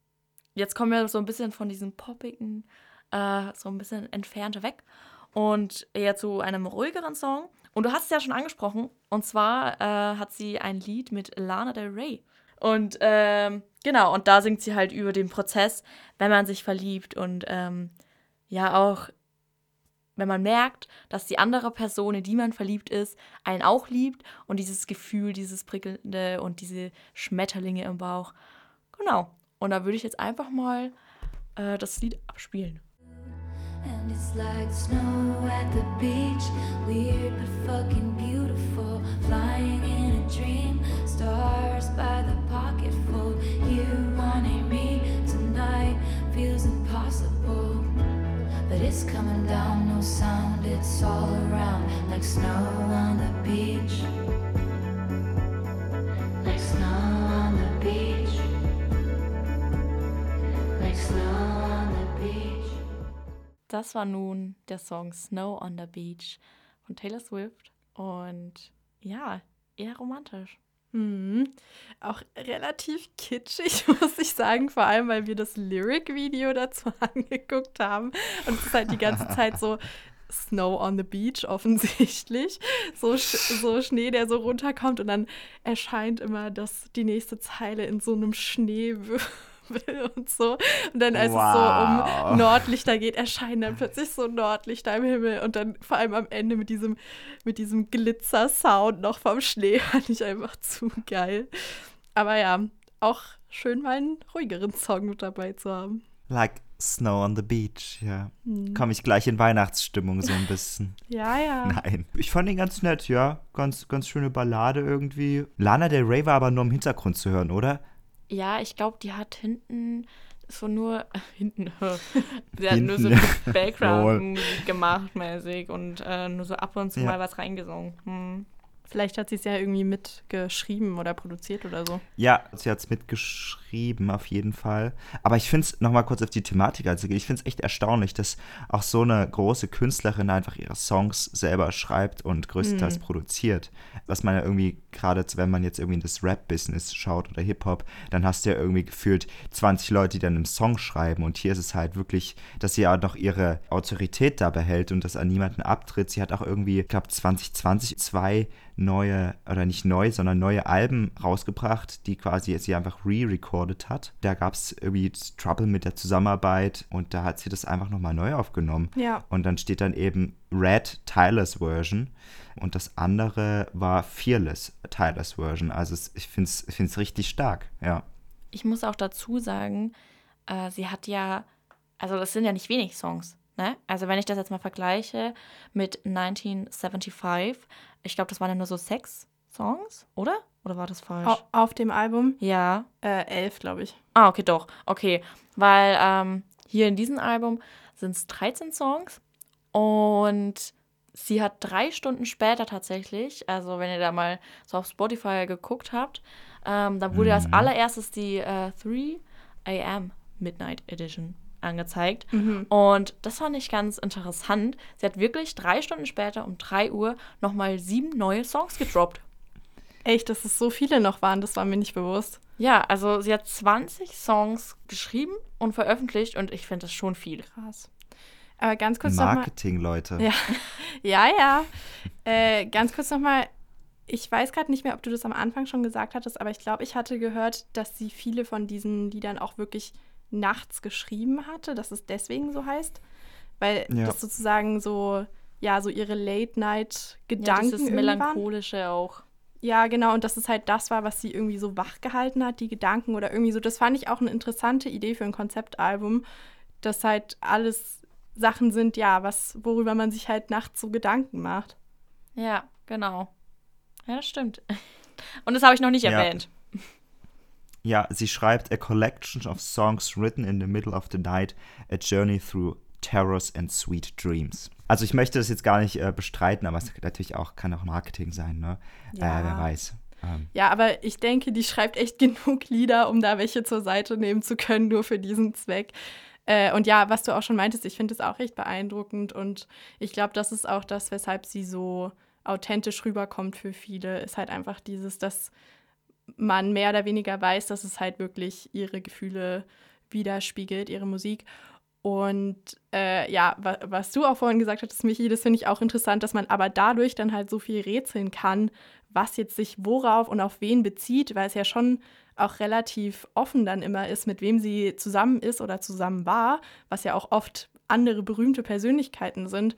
jetzt kommen wir so ein bisschen von diesem poppigen, äh, so ein bisschen entfernte weg und eher zu einem ruhigeren Song. Und du hast es ja schon angesprochen. Und zwar äh, hat sie ein Lied mit Lana Del Rey. Und ähm, genau, und da singt sie halt über den Prozess, wenn man sich verliebt und ähm, ja auch, wenn man merkt, dass die andere Person, in die man verliebt ist, einen auch liebt und dieses Gefühl, dieses prickelnde und diese Schmetterlinge im Bauch. Genau. Und da würde ich jetzt einfach mal äh, das Lied abspielen. And it's like snow at the beach. Weird but fucking beautiful. Flying in a dream. Stars by the pocketful. You wanting me tonight feels impossible. But it's coming down, no sound, it's all around. Like snow on the beach. Like snow on the beach. Das war nun der Song Snow on the Beach von Taylor Swift. Und ja, eher romantisch. Mhm. Auch relativ kitschig, muss ich sagen, vor allem, weil wir das Lyric-Video dazu angeguckt haben. Und es ist halt die ganze Zeit so Snow on the Beach offensichtlich. So, so Schnee, der so runterkommt und dann erscheint immer das, die nächste Zeile in so einem Schneewirbel und so. Und dann, als es so Wow. um Nordlichter geht, erscheinen dann plötzlich so Nordlichter im Himmel und dann vor allem am Ende mit diesem, mit diesem Glitzer-Sound noch vom Schnee fand ich einfach zu geil. Aber ja, auch schön mal einen ruhigeren Song mit dabei zu haben. Like Snow on the Beach, ja. Hm. Komme ich gleich in Weihnachtsstimmung so ein bisschen. Ja, ja. Nein. Ich fand ihn ganz nett, ja. Ganz, ganz schöne Ballade irgendwie. Lana Del Rey war aber nur im Hintergrund zu hören, oder? Ja, ich glaube, die hat hinten so nur hinten. Sie hat nur so Hinten. Background-Musik gemacht, mäßig und äh, nur so ab und zu Ja. mal was reingesungen. Hm. Vielleicht hat sie es ja irgendwie mitgeschrieben oder produziert oder so. Ja, sie hat es mitgeschrieben, auf jeden Fall. Aber ich finde es, nochmal kurz auf die Thematik einzugehen, ich finde es echt erstaunlich, dass auch so eine große Künstlerin einfach ihre Songs selber schreibt und größtenteils Mhm. produziert. Was man ja irgendwie, gerade wenn man jetzt irgendwie in das Rap-Business schaut oder Hip-Hop, dann hast du ja irgendwie gefühlt 20 Leute, die dann einen Song schreiben. Und hier ist es halt wirklich, dass sie ja noch ihre Autorität da behält und das an niemanden abtritt. Sie hat auch irgendwie, ich glaube, 2020 zwei neue, oder nicht neu, sondern neue Alben rausgebracht, die quasi sie einfach re-recorded hat. Da gab es irgendwie Trouble mit der Zusammenarbeit und da hat sie das einfach nochmal neu aufgenommen. Ja. Und dann steht dann eben Red Tyler's Version und das andere war Fearless Tyler's Version. Also ich finde es ich find's richtig stark, ja. Ich muss auch dazu sagen, äh, sie hat ja, also das sind ja nicht wenig Songs. Ne? Also wenn ich das jetzt mal vergleiche mit 1975, ich glaube, das waren ja nur so sechs Songs, oder? Oder war das falsch? Au- Auf dem Album Ja. äh, elf, glaube ich. Ah, okay, doch. Okay. Weil ähm, hier in diesem Album sind es 13 Songs und sie hat drei Stunden später tatsächlich, also wenn ihr da mal so auf Spotify geguckt habt, ähm, da wurde als allererstes die äh, 3 AM Midnight Edition angezeigt. Und das fand ich ganz interessant. Sie hat wirklich drei Stunden später um 3 Uhr nochmal sieben neue Songs gedroppt. Echt, dass es so viele noch waren, das war mir nicht bewusst. Ja, also sie hat 20 Songs geschrieben und veröffentlicht und ich finde das schon viel. Krass. Aber ganz kurz nochmal. Marketing, Leute. Ja, ja. ja. Äh, ganz kurz nochmal. Ich weiß gerade nicht mehr, ob du das am Anfang schon gesagt hattest, aber ich glaube, ich hatte gehört, dass sie viele von diesen Liedern auch wirklich nachts geschrieben hatte, dass es deswegen so heißt. Weil Ja. das sozusagen so, ja, so ihre Ja, Late-Night-Gedanken dieses irgendwie waren. Melancholische auch. Ja, genau, und dass es halt das war, was sie irgendwie so wach gehalten hat, die Gedanken oder irgendwie so. Das fand ich auch eine interessante Idee für ein Konzeptalbum, dass halt alles Sachen sind, ja, was, worüber man sich halt nachts so Gedanken macht. Ja, genau. Ja, das stimmt. Und das habe ich noch nicht Ja. erwähnt. Ja, sie schreibt A collection of songs written in the middle of the night, a journey through terrors and sweet dreams. Also ich möchte das jetzt gar nicht äh, bestreiten, aber es natürlich auch, kann auch Marketing sein, ne? Ja. Äh, wer weiß. Ähm, Ja, aber ich denke, die schreibt echt genug Lieder, um da welche zur Seite nehmen zu können, nur für diesen Zweck. Äh, und ja, was du auch schon meintest, ich finde es auch recht beeindruckend und ich glaube, das ist auch das, weshalb sie so authentisch rüberkommt für viele, ist halt einfach dieses, dass man mehr oder weniger weiß, dass es halt wirklich ihre Gefühle widerspiegelt, ihre Musik. Und äh, ja, wa was du auch vorhin gesagt hattest, Michi, das finde ich auch interessant, dass man aber dadurch dann halt so viel rätseln kann, was jetzt sich worauf und auf wen bezieht, weil es ja schon auch relativ offen dann immer ist, mit wem sie zusammen ist oder zusammen war, was ja auch oft andere berühmte Persönlichkeiten sind.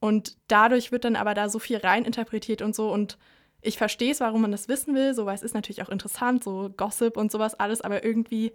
Und dadurch wird dann aber da so viel reininterpretiert und so. Und ich verstehe es, warum man das wissen will, so, weil es ist natürlich auch interessant, so Gossip und sowas alles, aber irgendwie,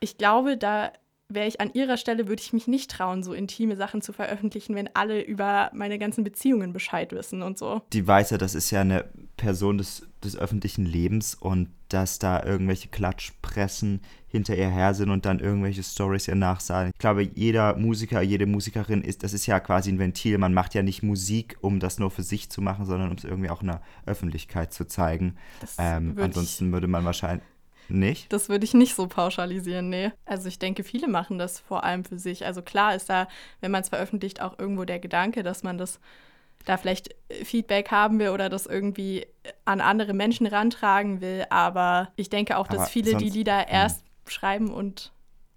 ich glaube, da wäre ich an ihrer Stelle, würde ich mich nicht trauen, so intime Sachen zu veröffentlichen, wenn alle über meine ganzen Beziehungen Bescheid wissen und so. die weiß ja, das ist ja eine Person des, des öffentlichen Lebens und dass da irgendwelche Klatschpressen hinter ihr her sind und dann irgendwelche Stories ihr nachsagen. Ich glaube, jeder Musiker, jede Musikerin ist, das ist ja quasi ein Ventil. Man macht ja nicht Musik, um das nur für sich zu machen, sondern um es irgendwie auch in der Öffentlichkeit zu zeigen. Ähm, würd ich- ansonsten würde man wahrscheinlich nicht. Das würde ich nicht so pauschalisieren, nee. Also ich denke, viele machen das vor allem für sich. Also klar ist da, wenn man es veröffentlicht, auch irgendwo der Gedanke, dass man das da vielleicht äh, Feedback haben will oder das irgendwie an andere Menschen rantragen will. Aber ich denke auch, dass Aber viele die Lieder erst schreiben und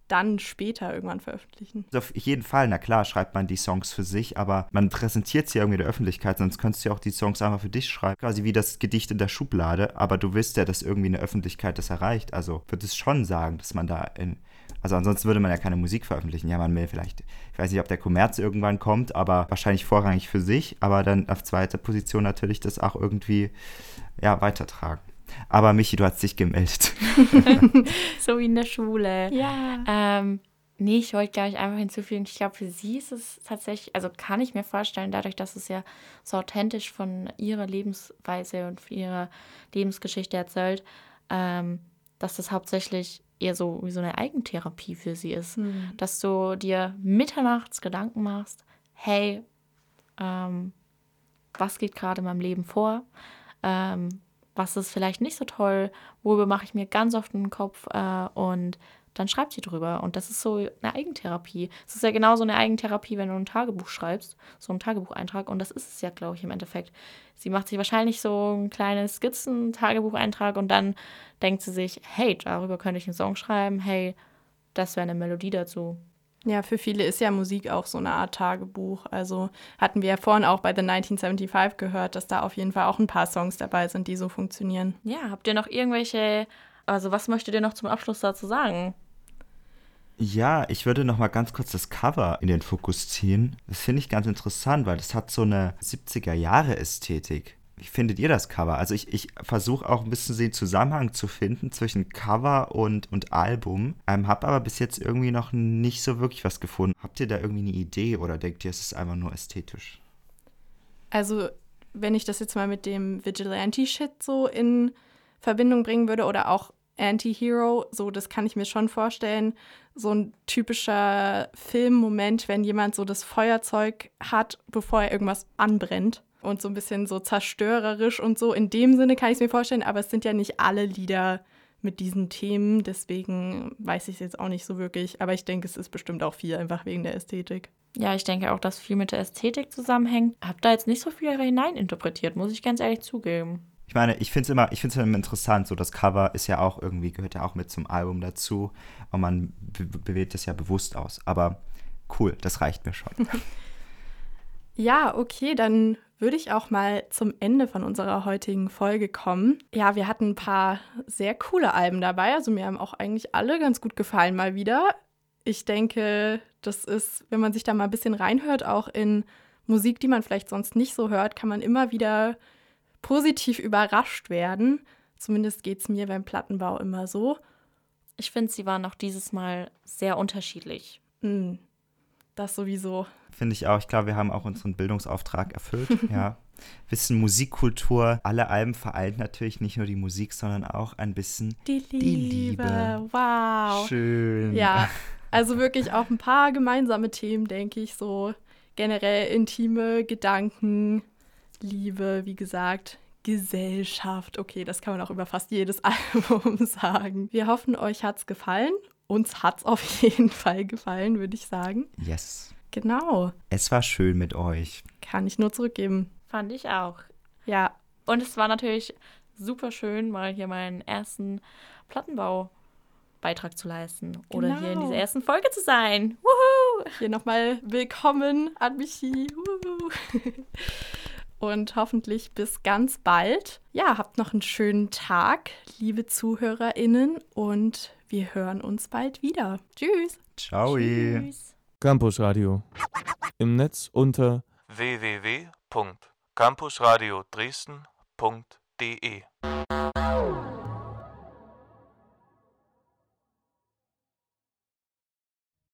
dann später irgendwann veröffentlichen. Also Auf jeden Fall, na klar, schreibt man die Songs für sich, aber man präsentiert sie irgendwie der Öffentlichkeit, sonst könntest du ja auch die Songs einfach für dich schreiben. Quasi wie das Gedicht in der Schublade, aber du willst ja, dass irgendwie eine Öffentlichkeit das erreicht. Also würde es schon sagen, dass man da in. Also ansonsten würde man ja keine Musik veröffentlichen. Ja, man will vielleicht, ich weiß nicht, ob der Kommerz irgendwann kommt, aber wahrscheinlich vorrangig für sich, aber dann auf zweiter Position natürlich das auch irgendwie ja, weitertragen. Aber Michi, du hast dich gemeldet. So wie in der Schule. Ja. Ähm, nee, ich wollte, glaube ich, einfach hinzufügen, ich glaube, für sie ist es tatsächlich, also kann ich mir vorstellen, dadurch, dass es ja so authentisch von ihrer Lebensweise und von ihrer Lebensgeschichte erzählt, ähm, dass das hauptsächlich eher so wie so eine Eigentherapie für sie ist. Hm. Dass du dir mitternachts Gedanken machst, hey, ähm, was geht gerade in meinem Leben vor? ähm, was ist vielleicht nicht so toll, worüber mache ich mir ganz oft einen Kopf äh, und dann schreibt sie drüber. Und das ist so eine Eigentherapie. Es ist ja genauso eine Eigentherapie, wenn du ein Tagebuch schreibst, so ein Tagebucheintrag. Und das ist es ja, glaube ich, im Endeffekt. Sie macht sich wahrscheinlich so ein kleines Skizzen-Tagebucheintrag und dann denkt sie sich, hey, darüber könnte ich einen Song schreiben, hey, das wäre eine Melodie dazu. Ja, für viele ist ja Musik auch so eine Art Tagebuch. Also hatten wir ja vorhin auch bei The 1975 gehört, dass da auf jeden Fall auch ein paar Songs dabei sind, die so funktionieren. Ja, habt ihr noch irgendwelche, also was möchtet ihr noch zum Abschluss dazu sagen? Ja, ich würde noch mal ganz kurz das Cover in den Fokus ziehen. Das finde ich ganz interessant, weil das hat so eine 70er Jahre Ästhetik. Wie findet ihr das Cover? Also ich, ich versuche auch ein bisschen den Zusammenhang zu finden zwischen Cover und, und Album, ähm, habe aber bis jetzt irgendwie noch nicht so wirklich was gefunden. Habt ihr da irgendwie eine Idee oder denkt ihr, es ist einfach nur ästhetisch? Also wenn ich das jetzt mal mit dem Vigilante-Shit so in Verbindung bringen würde oder auch Anti-Hero, so das kann ich mir schon vorstellen. So ein typischer Filmmoment, wenn jemand so das Feuerzeug hat, bevor er irgendwas anbrennt und so ein bisschen so zerstörerisch und so. In dem Sinne kann ich es mir vorstellen, aber es sind ja nicht alle Lieder mit diesen Themen, deswegen weiß ich es jetzt auch nicht so wirklich. Aber ich denke, es ist bestimmt auch viel einfach wegen der Ästhetik. Ja, ich denke auch, dass viel mit der Ästhetik zusammenhängt. Hab da jetzt nicht so viel hineininterpretiert, muss ich ganz ehrlich zugeben. Ich meine, ich finde es immer, ich finde immer interessant, so das Cover ist ja auch irgendwie, gehört ja auch mit zum Album dazu und man be bewählt das ja bewusst aus. Aber cool, das reicht mir schon. ja, okay, dann würde ich auch mal zum Ende von unserer heutigen Folge kommen. Ja, wir hatten ein paar sehr coole Alben dabei. Also mir haben auch eigentlich alle ganz gut gefallen mal wieder. Ich denke, das ist, wenn man sich da mal ein bisschen reinhört, auch in Musik, die man vielleicht sonst nicht so hört, kann man immer wieder positiv überrascht werden. Zumindest geht es mir beim Plattenbau immer so. Ich finde, sie waren auch dieses Mal sehr unterschiedlich. Mm, das sowieso. Finde ich auch. Ich glaube, wir haben auch unseren Bildungsauftrag erfüllt. ja. Wissen Musikkultur. Alle Alben vereint natürlich nicht nur die Musik, sondern auch ein bisschen die Liebe. Die Liebe. Wow. Schön. Ja, also wirklich auch ein paar gemeinsame Themen, denke ich. So generell intime Gedanken, Liebe, wie gesagt, Gesellschaft. Okay, das kann man auch über fast jedes Album sagen. Wir hoffen, euch hat es gefallen. Uns hat es auf jeden Fall gefallen, würde ich sagen. Yes. Genau. Es war schön mit euch. Kann ich nur zurückgeben. Fand ich auch. Ja. Und es war natürlich super schön, mal hier meinen ersten Plattenbau-Beitrag zu leisten. Genau. Oder hier in dieser ersten Folge zu sein. Wuhu! Hier nochmal willkommen an Michi. Wuhu. Und hoffentlich bis ganz bald. Ja, habt noch einen schönen Tag, liebe ZuhörerInnen. Und wir hören uns bald wieder. Tschüss. Ciao. Tschüss. Campus Radio. Im Netz unter www.campusradio Dresden.de